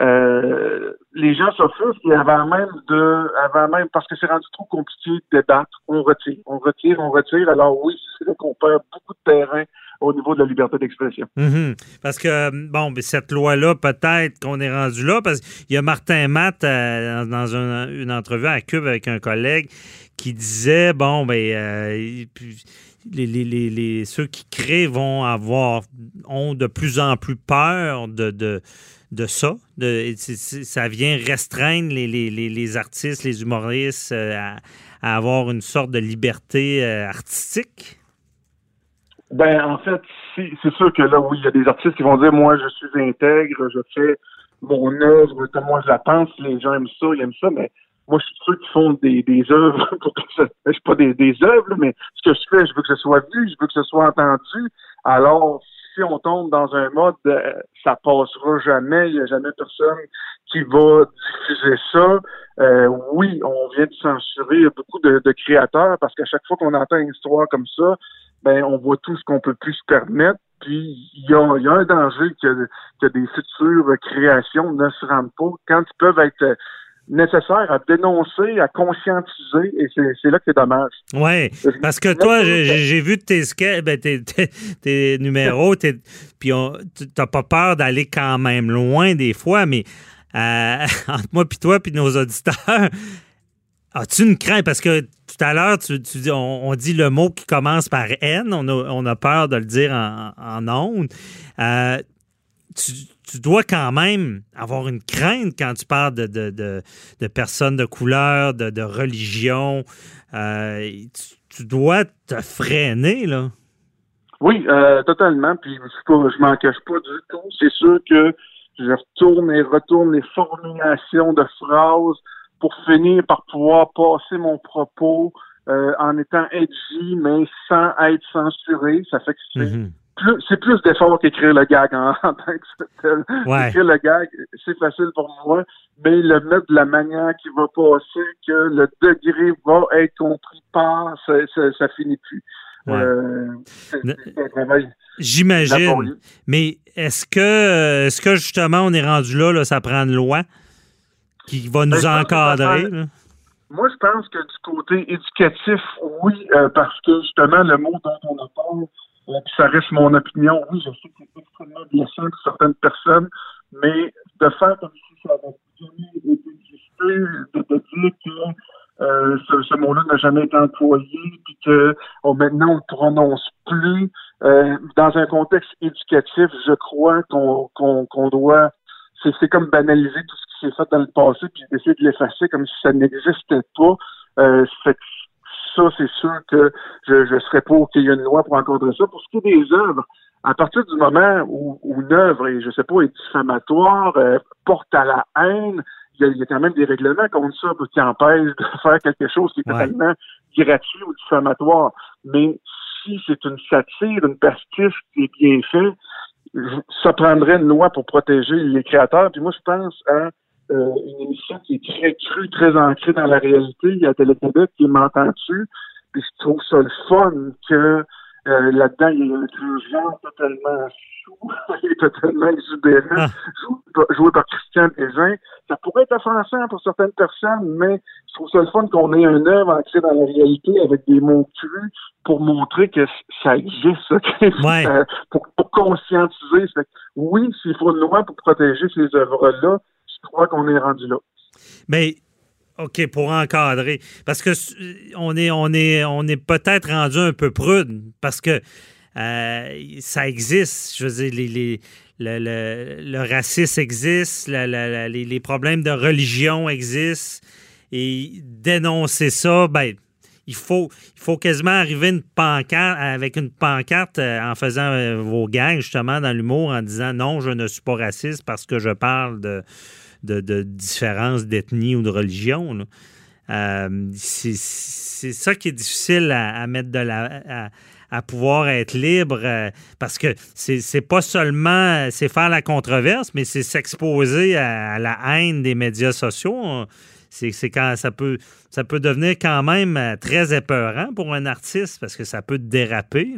[SPEAKER 7] euh, les gens s'offusquent et avant même de, avant même, parce que c'est rendu trop compliqué de débattre, on retire, on retire, on retire. Alors oui, c'est là qu'on perd beaucoup de terrain au niveau de la liberté d'expression.
[SPEAKER 3] Mhm. Parce que, bon, ben, cette loi-là, peut-être qu'on est rendu là, parce qu'il y a Martin Matt euh, dans une, entrevue à Cube avec un collègue qui disait, bon, ben, euh, les, ceux qui créent vont avoir, ont de plus en plus peur de, de de ça. Ça vient restreindre les, artistes, les humoristes euh, à, avoir une sorte de liberté euh, artistique?
[SPEAKER 7] Ben, en fait, c'est sûr que là, oui, il y a des artistes qui vont dire Moi, je suis intègre, je fais mon œuvre comme moi je la pense, les gens aiment ça, ils aiment ça, mais moi, je suis ceux qui font des, des œuvres, je suis pas des, des œuvres, mais ce que je fais, je veux que ce soit vu, je veux que ce soit entendu. Alors, si on tombe dans un mode euh, ça passera jamais, il n'y a jamais personne qui va diffuser ça. Euh, oui, on vient de censurer beaucoup de, créateurs parce qu'à chaque fois qu'on entend une histoire comme ça, ben on voit tout ce qu'on peut plus se permettre. Puis il y a, un danger que, que des futures créations ne se rendent pas quand ils peuvent être nécessaire à dénoncer, à conscientiser, et c'est là que c'est dommage.
[SPEAKER 3] Oui, parce que toi, j'ai vu tes, ben, tes, tes, numéros, puis tu n'as pas peur d'aller quand même loin des fois, mais euh, entre moi puis toi puis nos auditeurs, as-tu une crainte? Parce que tout à l'heure, tu, dis, on, dit le mot qui commence par N, on a, on a peur de le dire en, en ondes. Euh, tu, dois quand même avoir une crainte quand tu parles de, de, personnes de couleur, de, religion. Euh, tu, dois te freiner, là.
[SPEAKER 7] Oui, euh, totalement. Puis je ne m'en cache pas du tout. C'est sûr que je retourne et retourne les formulations de phrases pour finir par pouvoir passer mon propos euh, en étant edgy, mais sans être censuré. Ça fait que c'est mm-hmm c'est plus d'effort qu'écrire le gag en, tant que tel. Écrire le gag, c'est facile pour moi, mais le mettre de la manière qui va passer, que le degré va être compris par, ça, ça, finit plus. Euh,
[SPEAKER 3] J'imagine. Mais est-ce que, est-ce que justement on est rendu là, là ça prend une loi qui va nous ben, encadrer?
[SPEAKER 7] Moi, je pense que du côté éducatif, oui, euh, parce que justement, le mot dont on a parlé, puis ça reste mon opinion. Oui, je sais que c'est extrêmement blessant pour certaines personnes, mais de faire comme si ça avait jamais été existé, de, de dire que euh, ce, ce mot-là n'a jamais été employé, puis que oh, maintenant on ne prononce plus. Euh, dans un contexte éducatif, je crois qu'on qu'on doit c'est comme banaliser tout ce qui s'est fait dans le passé, puis essayer de l'effacer comme si ça n'existait pas. Euh, ça, c'est sûr que je, je serais pour qu'il y ait une loi pour encadrer ça. Pour ce qui est des œuvres, à partir du moment où, une œuvre, est, je sais pas, est diffamatoire, euh, porte à la haine, il y, a, quand même des règlements contre ça qui empêchent de faire quelque chose qui est totalement gratuit ou diffamatoire. Mais si c'est une satire, une pastiche qui est bien fait, ça prendrait une loi pour protéger les créateurs. Puis moi, je pense à euh, une émission qui est très crue, très ancrée dans la réalité. Il y a Télé-Québec qui m'entend dessus. Puis je trouve ça le fun que euh, là-dedans, il y a un genre totalement chou, il est totalement exubérant, ah. joué, par Christian Bézin. Ça pourrait être offensant pour certaines personnes, mais je trouve ça le fun qu'on ait un œuvre ancrée dans la réalité avec des mots crus pour montrer que ça existe, ça, euh, pour, pour, conscientiser. oui, s'il faut une loi pour protéger ces œuvres-là, crois qu'on est rendu là.
[SPEAKER 3] Mais OK, pour encadrer. Parce que on est, on est, on est peut-être rendu un peu prude parce que euh, ça existe. Je veux dire, le, racisme existe, les, problèmes de religion existent. Et dénoncer ça, ben, il faut, il faut quasiment arriver une pancarte, avec une pancarte euh, en faisant euh, vos gangs, justement, dans l'humour, en disant non, je ne suis pas raciste parce que je parle de de, de différence d'ethnie ou de religion. Euh, c'est ça qui est difficile à, mettre de la, à pouvoir être libre euh, parce que c'est pas seulement c'est faire la controverse, mais c'est s'exposer à, la haine des médias sociaux. C'est quand ça peut ça peut devenir quand même euh, très épeurant pour un artiste parce que ça peut déraper.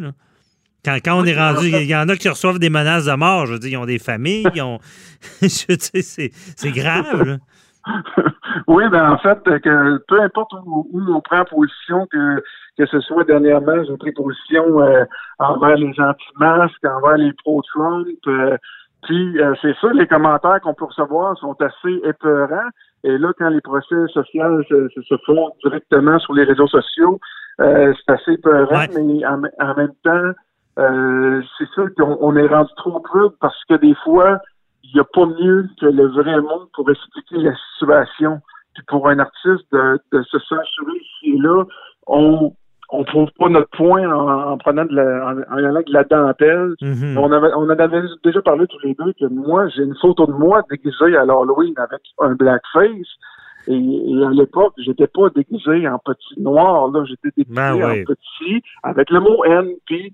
[SPEAKER 3] Quand, quand, on est rendu, il y en a qui reçoivent des menaces de mort. Je veux dire, ils ont des familles, ils ont. c'est grave.
[SPEAKER 7] oui, ben en fait, que peu importe où, on prend position, que, que ce soit dernièrement, j'ai pris position euh, envers les anti-masques, envers les pro-Trump. Euh, puis euh, c'est ça, les commentaires qu'on peut recevoir sont assez épeurants. Et là, quand les procès sociaux se, font directement sur les réseaux sociaux, c'est assez épeurant, mais en, même temps, c'est ça qu'on on est rendu trop cru parce que des fois, il n'y a pas mieux que le vrai monde pour expliquer la situation. Puis pour un artiste de, de se censurer ici et là, on on trouve pas notre point en, prenant de la, en, allant de la dentelle. Mm-hmm. On avait on en avait déjà parlé tous les deux que moi j'ai une photo de moi déguisée à l'Halloween avec un blackface. Et, et à l'époque, j'étais pas déguisé en petit noir, là, j'étais déguisé ben en petit avec le mot N. Puis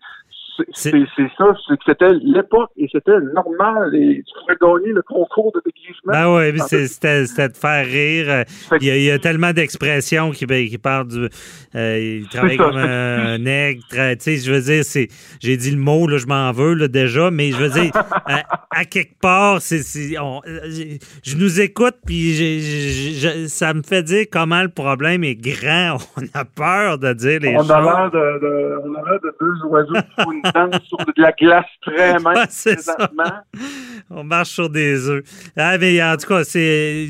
[SPEAKER 7] c'est ça, c'est que c'était l'époque et c'était normal et tu pourrais gagner le concours de déguisement.
[SPEAKER 3] Ben oui, c'était de faire rire. Il y a, tellement d'expressions qui, ben, qui parlent du. Euh, il travaille comme un nègre. Tu sais, je veux dire, c'est. J'ai dit le mot, là, je m'en veux là, déjà, mais je veux dire, à, quelque part, c'est. Je nous écoute, puis ça me fait dire comment le problème est grand. On a peur de dire les
[SPEAKER 7] on choses. A l'air de, on a l'air de deux oiseaux qui sur de la glace très mince
[SPEAKER 3] On marche sur des œufs. Ah, mais en tout cas, c'est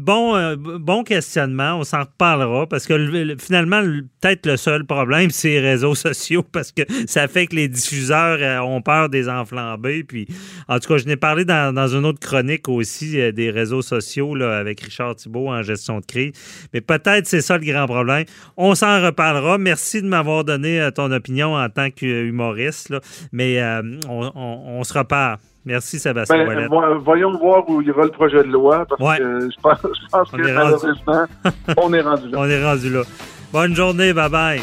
[SPEAKER 3] bon, euh, bon questionnement. On s'en reparlera parce que finalement, peut-être le seul problème, c'est les réseaux sociaux parce que ça fait que les diffuseurs euh, ont peur des enflambés. Puis, en tout cas, je n'ai parlé dans, une autre chronique aussi euh, des réseaux sociaux là, avec Richard Thibault en gestion de crise. Mais peut-être c'est ça le grand problème. On s'en reparlera. Merci de m'avoir donné ton opinion en tant qu'humoriste. Mais euh, on, se repart. Merci, Sébastien.
[SPEAKER 7] Ben, voyons voir où il y aura le projet de loi, parce que je pense, que malheureusement, on est rendu là.
[SPEAKER 3] On est rendu là. Bonne journée, bye bye.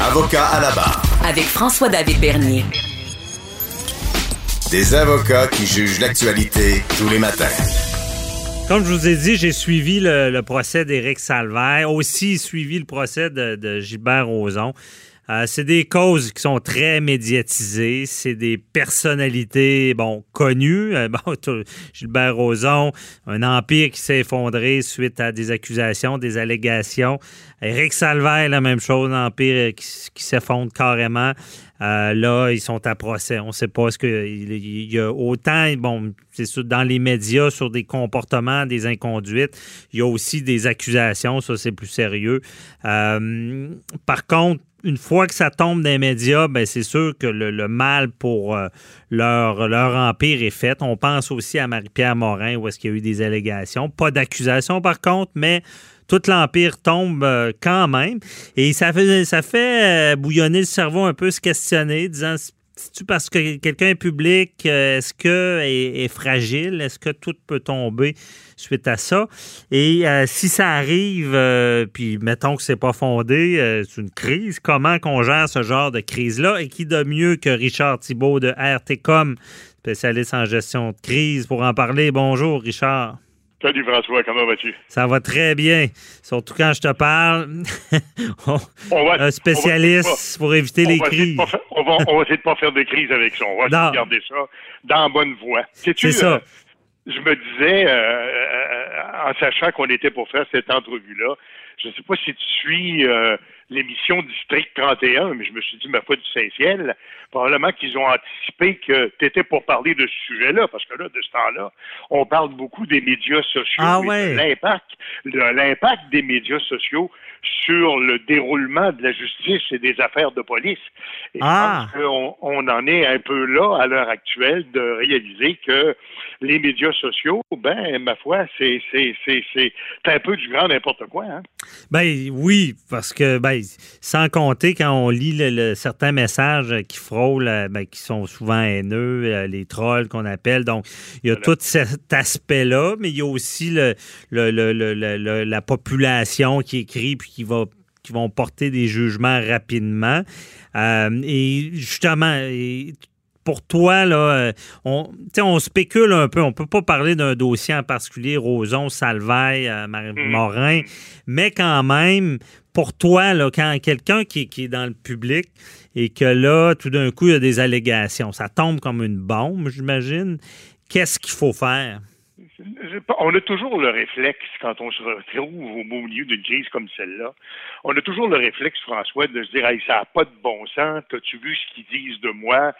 [SPEAKER 2] Avocat à la barre.
[SPEAKER 5] Avec François-David Bernier.
[SPEAKER 2] Des avocats qui jugent l'actualité tous les matins.
[SPEAKER 3] Comme je vous ai dit, j'ai suivi le, procès d'Éric Salvaire, aussi suivi le procès de, Gilbert Rozon. Euh, c'est des causes qui sont très médiatisées. C'est des personnalités, bon, connues. Euh, Gilbert Rozon, un empire qui s'est effondré suite à des accusations, des allégations. Éric Salvaire, la même chose, un empire qui, s'effondre carrément. Euh, là, ils sont à procès. On ne sait pas ce que il y a autant, bon, c'est sûr, dans les médias sur des comportements, des inconduites. Il y a aussi des accusations, ça c'est plus sérieux. par contre, une fois que ça tombe dans les médias, ben c'est sûr que le, mal pour euh, leur, leur empire est fait. On pense aussi à Marie-Pierre Morin, où est-ce qu'il y a eu des allégations. Pas d'accusations, par contre, mais tout l'empire tombe euh, quand même. Et ça fait, ça fait euh, bouillonner le cerveau un peu, se questionner, disant c'est-tu parce que quelqu'un est public, est-ce que est, fragile? Est-ce que tout peut tomber suite à ça? Et euh, si ça arrive, euh, puis mettons que c'est pas fondé, c'est une crise, comment qu'on gère ce genre de crise-là? Et qui de mieux que Richard Thibault de RTCOM, spécialiste en gestion de crise, pour en parler? Bonjour, Richard.
[SPEAKER 8] Salut François, comment vas-tu?
[SPEAKER 3] Ça va très bien. Surtout quand je te parle, un spécialiste pour éviter les crises.
[SPEAKER 8] on, va, essayer de ne pas faire de crise avec ça. On va garder ça dans la bonne voie.
[SPEAKER 3] C'est ça.
[SPEAKER 8] Je me disais, euh, en sachant qu'on était pour faire cette entrevue-là, je ne sais pas si tu suis l'émission District 31, mais je me suis dit, ma foi du Saint-Ciel, probablement qu'ils ont anticipé que tu étais pour parler de ce sujet-là, parce que là, de ce temps-là, on parle beaucoup des médias sociaux
[SPEAKER 3] ah,
[SPEAKER 8] et
[SPEAKER 3] ouais.
[SPEAKER 8] de l'impact, de l'impact des médias sociaux sur le déroulement de la justice et des affaires de police. Et
[SPEAKER 3] ah.
[SPEAKER 8] je pense qu'on on en est un peu là, à l'heure actuelle, de réaliser que les médias sociaux, ben, ma foi, c'est un peu du grand n'importe quoi. Hein?
[SPEAKER 3] Ben oui, parce que ben, sans compter quand on lit le, le, certains messages qui frôlent, ben, qui sont souvent haineux, euh, les trolls qu'on appelle. Donc, il y a voilà. tout cet aspect-là, mais il y a aussi le, le, la population qui écrit puis qui va qui vont porter des jugements rapidement. Euh, et justement, et pour toi, là, on, on spécule un peu. On peut pas parler d'un dossier en particulier, Roson, Salvaille, euh, Morin, mmh. mais quand même, pour toi, là, quand quelqu'un qui, qui, est dans le public et que là, tout d'un coup, il y a des allégations, ça tombe comme une bombe, j'imagine. Qu'est-ce qu'il faut faire?
[SPEAKER 8] On a toujours le réflexe, quand on se retrouve au beau milieu d'une crise comme celle-là, on a toujours le réflexe, François, de se dire hey, ça n'a pas de bon sens, as-tu vu ce qu'ils disent de moi?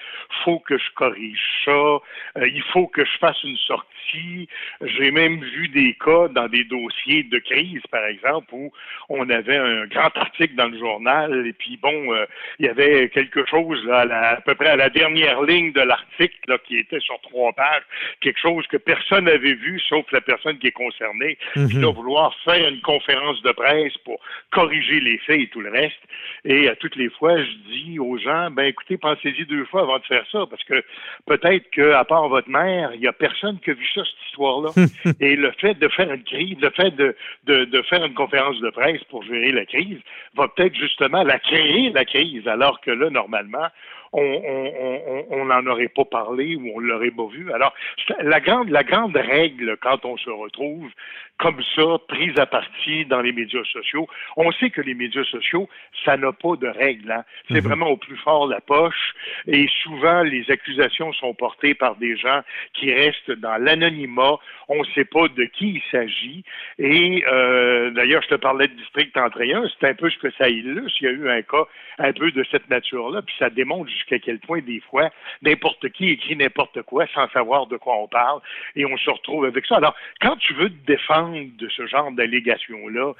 [SPEAKER 8] faut que je corrige ça, euh, il faut que je fasse une sortie. J'ai même vu des cas dans des dossiers de crise, par exemple, où on avait un grand article dans le journal, et puis bon, euh, il y avait quelque chose là, à, à, peu près à la dernière ligne de l'article qui était sur trois pages, quelque chose que personne n'avait vu, sauf la personne qui est concernée,
[SPEAKER 3] Mhm.
[SPEAKER 8] qui doit vouloir faire une conférence de presse pour corriger les faits et tout le reste. Et à toutes les fois, je dis aux gens, ben écoutez, pensez-y deux fois avant de faire ça, parce que peut-être qu'à part votre mère, il n'y a personne qui a vu ça, cette histoire-là. et le fait de faire une crise, le fait de, de, de, faire une conférence de presse pour gérer la crise, va peut-être justement la créer, la crise, alors que là, normalement, on n'en aurait pas parlé ou on l'aurait pas vu. Alors, la grande, la grande règle quand on se retrouve comme ça, prise à partie dans les médias sociaux, on sait que les médias sociaux, ça n'a pas de règle. Hein? C'est
[SPEAKER 3] Mhm.
[SPEAKER 8] vraiment au plus fort la poche et souvent les accusations sont portées par des gens qui restent dans l'anonymat. On ne sait pas de qui il s'agit. Et euh, d'ailleurs, je te parlais de District 31, c'est un peu ce que ça illustre. Il y a eu un cas un peu de cette nature-là, puis ça démontre jusqu'à quel point, des fois, n'importe qui écrit n'importe quoi sans savoir de quoi on parle, et on se retrouve avec ça. Alors, quand tu veux te défendre de ce genre d'allégations-là,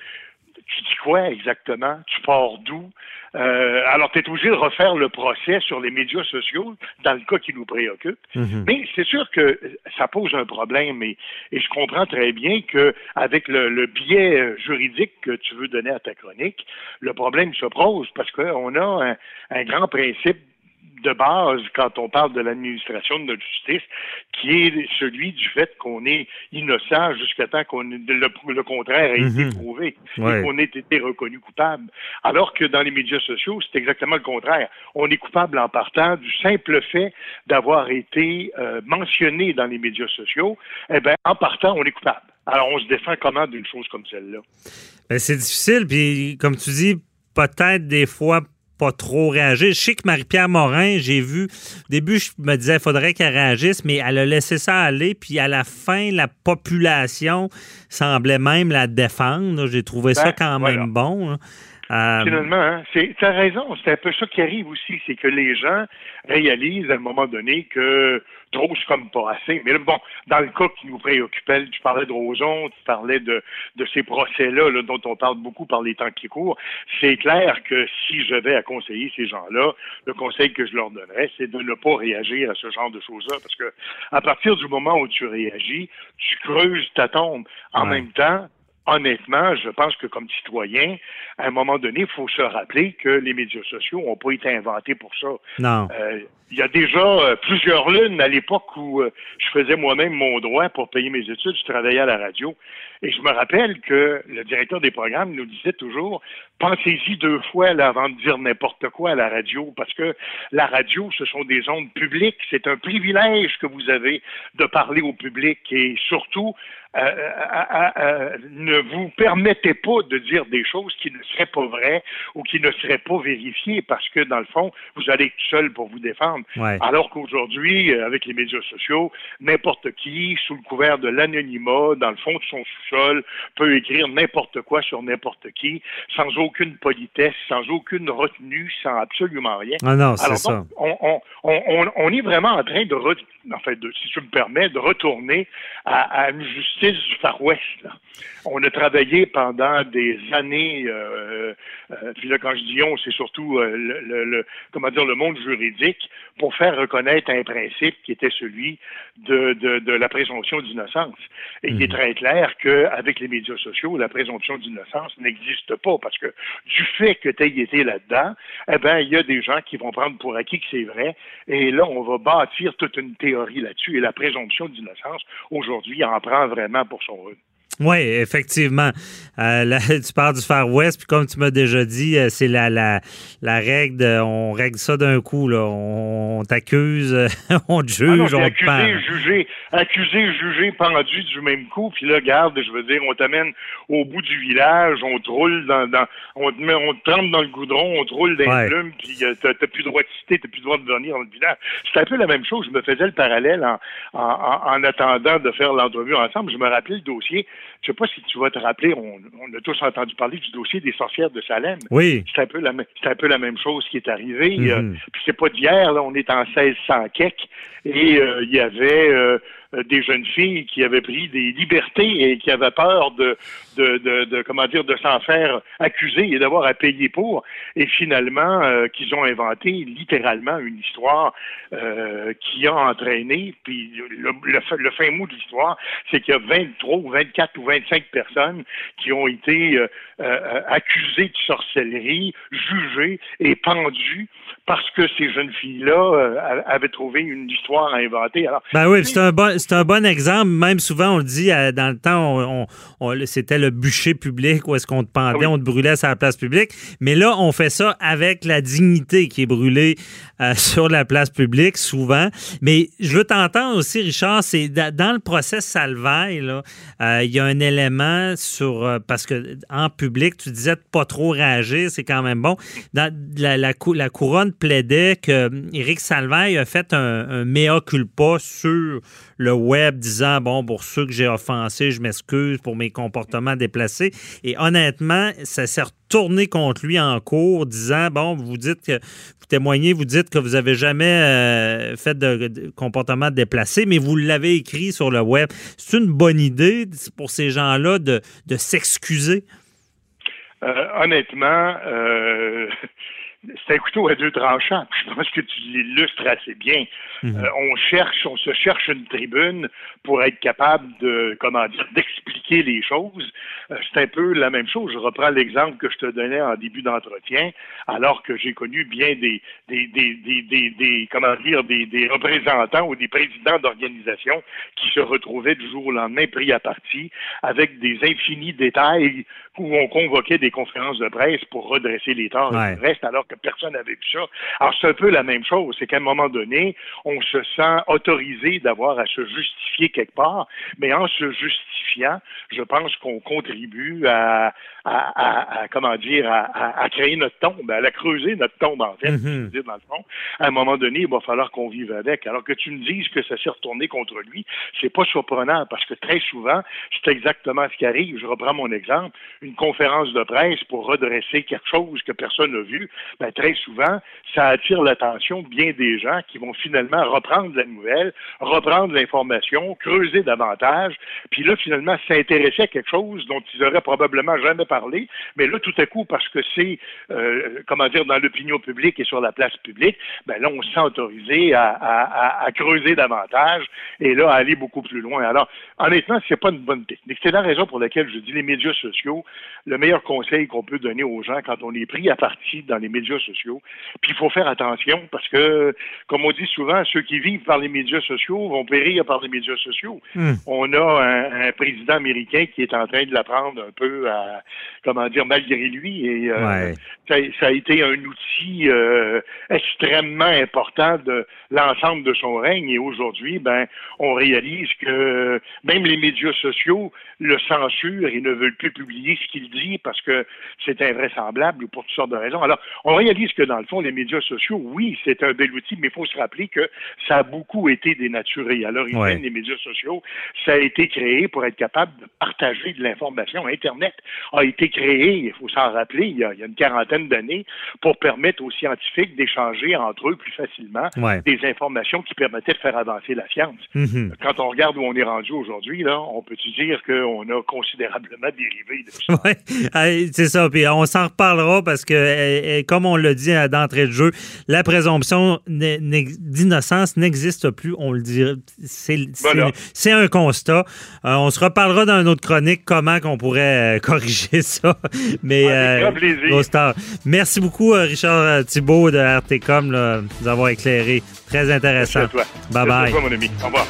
[SPEAKER 8] tu dis quoi exactement? Tu pars d'où? Euh, alors, tu es obligé de refaire le procès sur les médias sociaux, dans le cas qui nous préoccupe.
[SPEAKER 3] Mhm.
[SPEAKER 8] Mais c'est sûr que ça pose un problème, et, et je comprends très bien que avec le, le, biais juridique que tu veux donner à ta chronique, le problème se pose parce qu'on a un, un grand principe de base quand on parle de l'administration de notre justice, qui est celui du fait qu'on est innocent jusqu'à temps qu'on le, le, contraire ait
[SPEAKER 3] Mhm.
[SPEAKER 8] été prouvé
[SPEAKER 3] Ouais.
[SPEAKER 8] et qu'on ait été reconnu coupable. Alors que dans les médias sociaux, c'est exactement le contraire. On est coupable en partant du simple fait d'avoir été euh, mentionné dans les médias sociaux. Eh bien, en partant, on est coupable. Alors, on se défend comment d'une chose comme celle-là?
[SPEAKER 3] Ben, c'est difficile, puis comme tu dis, peut-être des fois pas trop réagir. Je sais que Marie-Pierre Morin, j'ai vu, au début, je me disais, il faudrait qu'elle réagisse, mais elle a laissé ça aller, puis à la fin, la population semblait même la défendre. J'ai trouvé ça
[SPEAKER 8] Ben,
[SPEAKER 3] quand
[SPEAKER 8] voilà.
[SPEAKER 3] même bon. Euh,
[SPEAKER 8] Finalement, hein, c'est, t'as raison, c'est un peu ça qui arrive aussi, c'est que les gens réalisent à un moment donné que trop c'est comme pas assez. Mais là, bon, dans le cas qui nous préoccupait, tu parlais de Roson, tu parlais de, de ces procès-là là, dont on parle beaucoup par les temps qui courent. C'est clair que si je vais à conseiller ces gens-là, le conseil que je leur donnerais, c'est de ne pas réagir à ce genre de choses-là, parce que à partir du moment où tu réagis, tu creuses ta tombe. En
[SPEAKER 3] Ouais.
[SPEAKER 8] même temps, honnêtement, je pense que comme citoyen, à un moment donné, il faut se rappeler que les médias sociaux n'ont pas été inventés pour ça.
[SPEAKER 3] non.
[SPEAKER 8] Euh, il y a déjà euh, plusieurs lunes à l'époque où euh, je faisais moi-même mon droit pour payer mes études, je travaillais à la radio. Et je me rappelle que le directeur des programmes nous disait toujours, pensez-y deux fois là, avant de dire n'importe quoi à la radio, parce que la radio, ce sont des ondes publiques. C'est un privilège que vous avez de parler au public et surtout, euh, euh, euh, ne vous permettez pas de dire des choses qui ne seraient pas vraies ou qui ne seraient pas vérifiées parce que, dans le fond, vous allez être seul pour vous défendre. Alors qu'aujourd'hui, avec les médias sociaux, n'importe qui, sous le couvert de l'anonymat, dans le fond de son sous-sol, peut écrire n'importe quoi sur n'importe qui, sans aucune politesse, sans aucune retenue, sans absolument rien.
[SPEAKER 3] Ah non, c'est ça.
[SPEAKER 8] On, on, on, on, est vraiment en train de, en fait, de, si tu me permets, de retourner à, à une justice du Far West. On a travaillé pendant des années, euh, euh, puis là, quand je dis on, c'est surtout euh, le, comment dire, le monde juridique pour faire reconnaître un principe qui était celui de, de, la présomption d'innocence. Et il est mhm. très clair qu'avec les médias sociaux, la présomption d'innocence n'existe pas parce que du fait que tu aies été là-dedans, eh ben, il y a des gens qui vont prendre pour acquis que c'est vrai. Et là, on va bâtir toute une théorie là-dessus. Et la présomption d'innocence, aujourd'hui, en prend vraiment pour son rôle.
[SPEAKER 3] Oui, effectivement. Euh, tu parles du Far West, puis comme tu m'as déjà dit, euh, c'est la, la, la règle de, on règle ça d'un coup. Là. On, t'accuse, on te juge, ah on te
[SPEAKER 8] accusé, jugé, accusé, jugé, pendu du même coup, puis là, garde, je veux dire, on t'amène au bout du village, on te roule dans, dans on te met, on te trempe dans le goudron, on te roule dans les plumes, puis euh, t'as, plus le droit de citer, t'as plus le droit de venir dans le village. C'est un peu la même chose. Je me faisais le parallèle en, en, en attendant de faire l'entrevue ensemble. Je me rappelais le dossier je sais pas si tu vas te rappeler, on, a tous entendu parler du dossier des sorcières de Salem.
[SPEAKER 3] Oui.
[SPEAKER 8] C'est un peu la, c'est un peu la même chose qui est arrivée. Mm -hmm. puis c'est pas d'hier, là, on est en 1600 kek, et euh, il y avait euh, des jeunes filles qui avaient pris des libertés et qui avaient peur de, de, de, de comment dire, de s'en faire accuser et d'avoir à payer pour, et finalement euh, qu'ils ont inventé littéralement une histoire euh, qui a entraîné, puis le, le, fin mot de l'histoire, c'est qu'il y a 23 ou 24 ou 25 personnes qui ont été euh, accusées de sorcellerie, jugées et pendues parce que ces jeunes filles-là avaient trouvé une histoire à inventer. Alors,
[SPEAKER 3] ben oui, c'est un bon c'est un bon exemple. Même souvent, on le dit, euh, dans le temps, on, c'était le bûcher public où est-ce qu'on te pendait, on te brûlait sur la place publique. Mais là, on fait ça avec la dignité qui est brûlée euh, sur la place publique, souvent. Mais je veux t'entendre aussi, Richard, c'est dans le procès Salvaille, euh, il y a un élément sur... parce que en public, tu disais de pas trop réagir, c'est quand même bon. Dans, la, la, couronne plaidait que Éric Salvaille a fait un, un mea culpa sur le web disant bon pour ceux que j'ai offensés, je m'excuse pour mes comportements déplacés. Et honnêtement, ça s'est retourné contre lui en cours, disant bon vous dites que vous témoignez, vous dites que vous n'avez jamais euh, fait de, comportement déplacé, mais vous l'avez écrit sur le web. C'est une bonne idée pour ces gens-là de, de s'excuser?
[SPEAKER 8] Euh, honnêtement, euh, c'est un couteau à deux tranchants. Je pense que tu l'illustres assez bien. Mhm. Euh, on cherche, on se cherche une tribune pour être capable de, comment dire, d'expliquer les choses. Euh, c'est un peu la même chose. Je reprends l'exemple que je te donnais en début d'entretien, alors que j'ai connu bien des, des, des, des, des comment dire, des, des représentants ou des présidents d'organisations qui se retrouvaient du jour au lendemain pris à partie avec des infinis détails où on convoquait des conférences de presse pour redresser les torts reste, alors que personne n'avait vu ça. Alors, c'est un peu la même chose. C'est qu'à un moment donné, on se sent autorisé d'avoir à se justifier quelque part, mais en se justifiant, je pense qu'on contribue à, à, à, comment dire, à, créer notre tombe, à la creuser, notre tombe, en fait, mm dire, dans le fond. À un moment donné, il va falloir qu'on vive avec. Alors que tu me dises que ça s'est retourné contre lui, c'est pas surprenant, parce que très souvent, c'est exactement ce qui arrive. Je reprends mon exemple. Une conférence de presse pour redresser quelque chose que personne n'a vu, ben, très souvent, ça attire l'attention bien des gens qui vont finalement reprendre la nouvelle, reprendre l'information, creuser davantage, puis là, finalement, s'intéresser à quelque chose dont ils auraient probablement jamais parlé, mais là, tout à coup, parce que c'est, euh, comment dire, dans l'opinion publique et sur la place publique, ben là, on se sent autorisé à, à, à, creuser davantage et là, à aller beaucoup plus loin. Alors, honnêtement, c'est pas une bonne technique. C'est la raison pour laquelle je dis les médias sociaux, le meilleur conseil qu'on peut donner aux gens quand on est pris à partie dans les médias sociaux, puis il faut faire attention parce que, comme on dit souvent, ceux qui vivent par les médias sociaux vont périr par les médias sociaux. Hmm. On a un, président américain qui est en train de l'apprendre un peu à, comment dire, malgré lui. Et euh, ça, a été un outil euh, extrêmement important de l'ensemble de son règne. Et aujourd'hui, ben, on réalise que même les médias sociaux le censurent et ne veulent plus publier ce qu'il dit parce que c'est invraisemblable ou pour toutes sortes de raisons. Alors, on réalise que dans le fond, les médias sociaux, oui, c'est un bel outil, mais il faut se rappeler que ça a beaucoup été dénaturé. À l'origine, les médias sociaux, ça a été créé pour être capable de partager de l'information. Internet a été créé, il faut s'en rappeler, il y, a, une quarantaine d'années, pour permettre aux scientifiques d'échanger entre eux plus facilement des informations qui permettaient de faire avancer la science. Mm-hmm. Quand on regarde où on est rendu aujourd'hui, là, on peut-tu dire qu'on a considérablement dérivé de ça?
[SPEAKER 3] Oui, c'est ça. Puis on s'en reparlera parce que, eh, eh, comme on l'a dit d'entrée de jeu, la présomption d'innocence n'existe plus. On le dit. C'est un constat. Euh, on se reparlera dans une autre chronique comment qu'on pourrait euh, corriger ça. Mais
[SPEAKER 8] euh,
[SPEAKER 3] Merci beaucoup, Richard Thibault de RTCOM, de nous avoir éclairé. Très intéressant. Bye bye.
[SPEAKER 8] mon ami. Au revoir.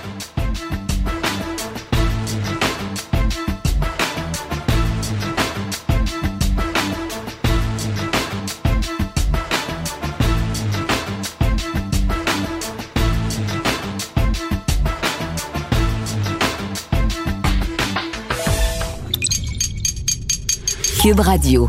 [SPEAKER 5] Cube Radio.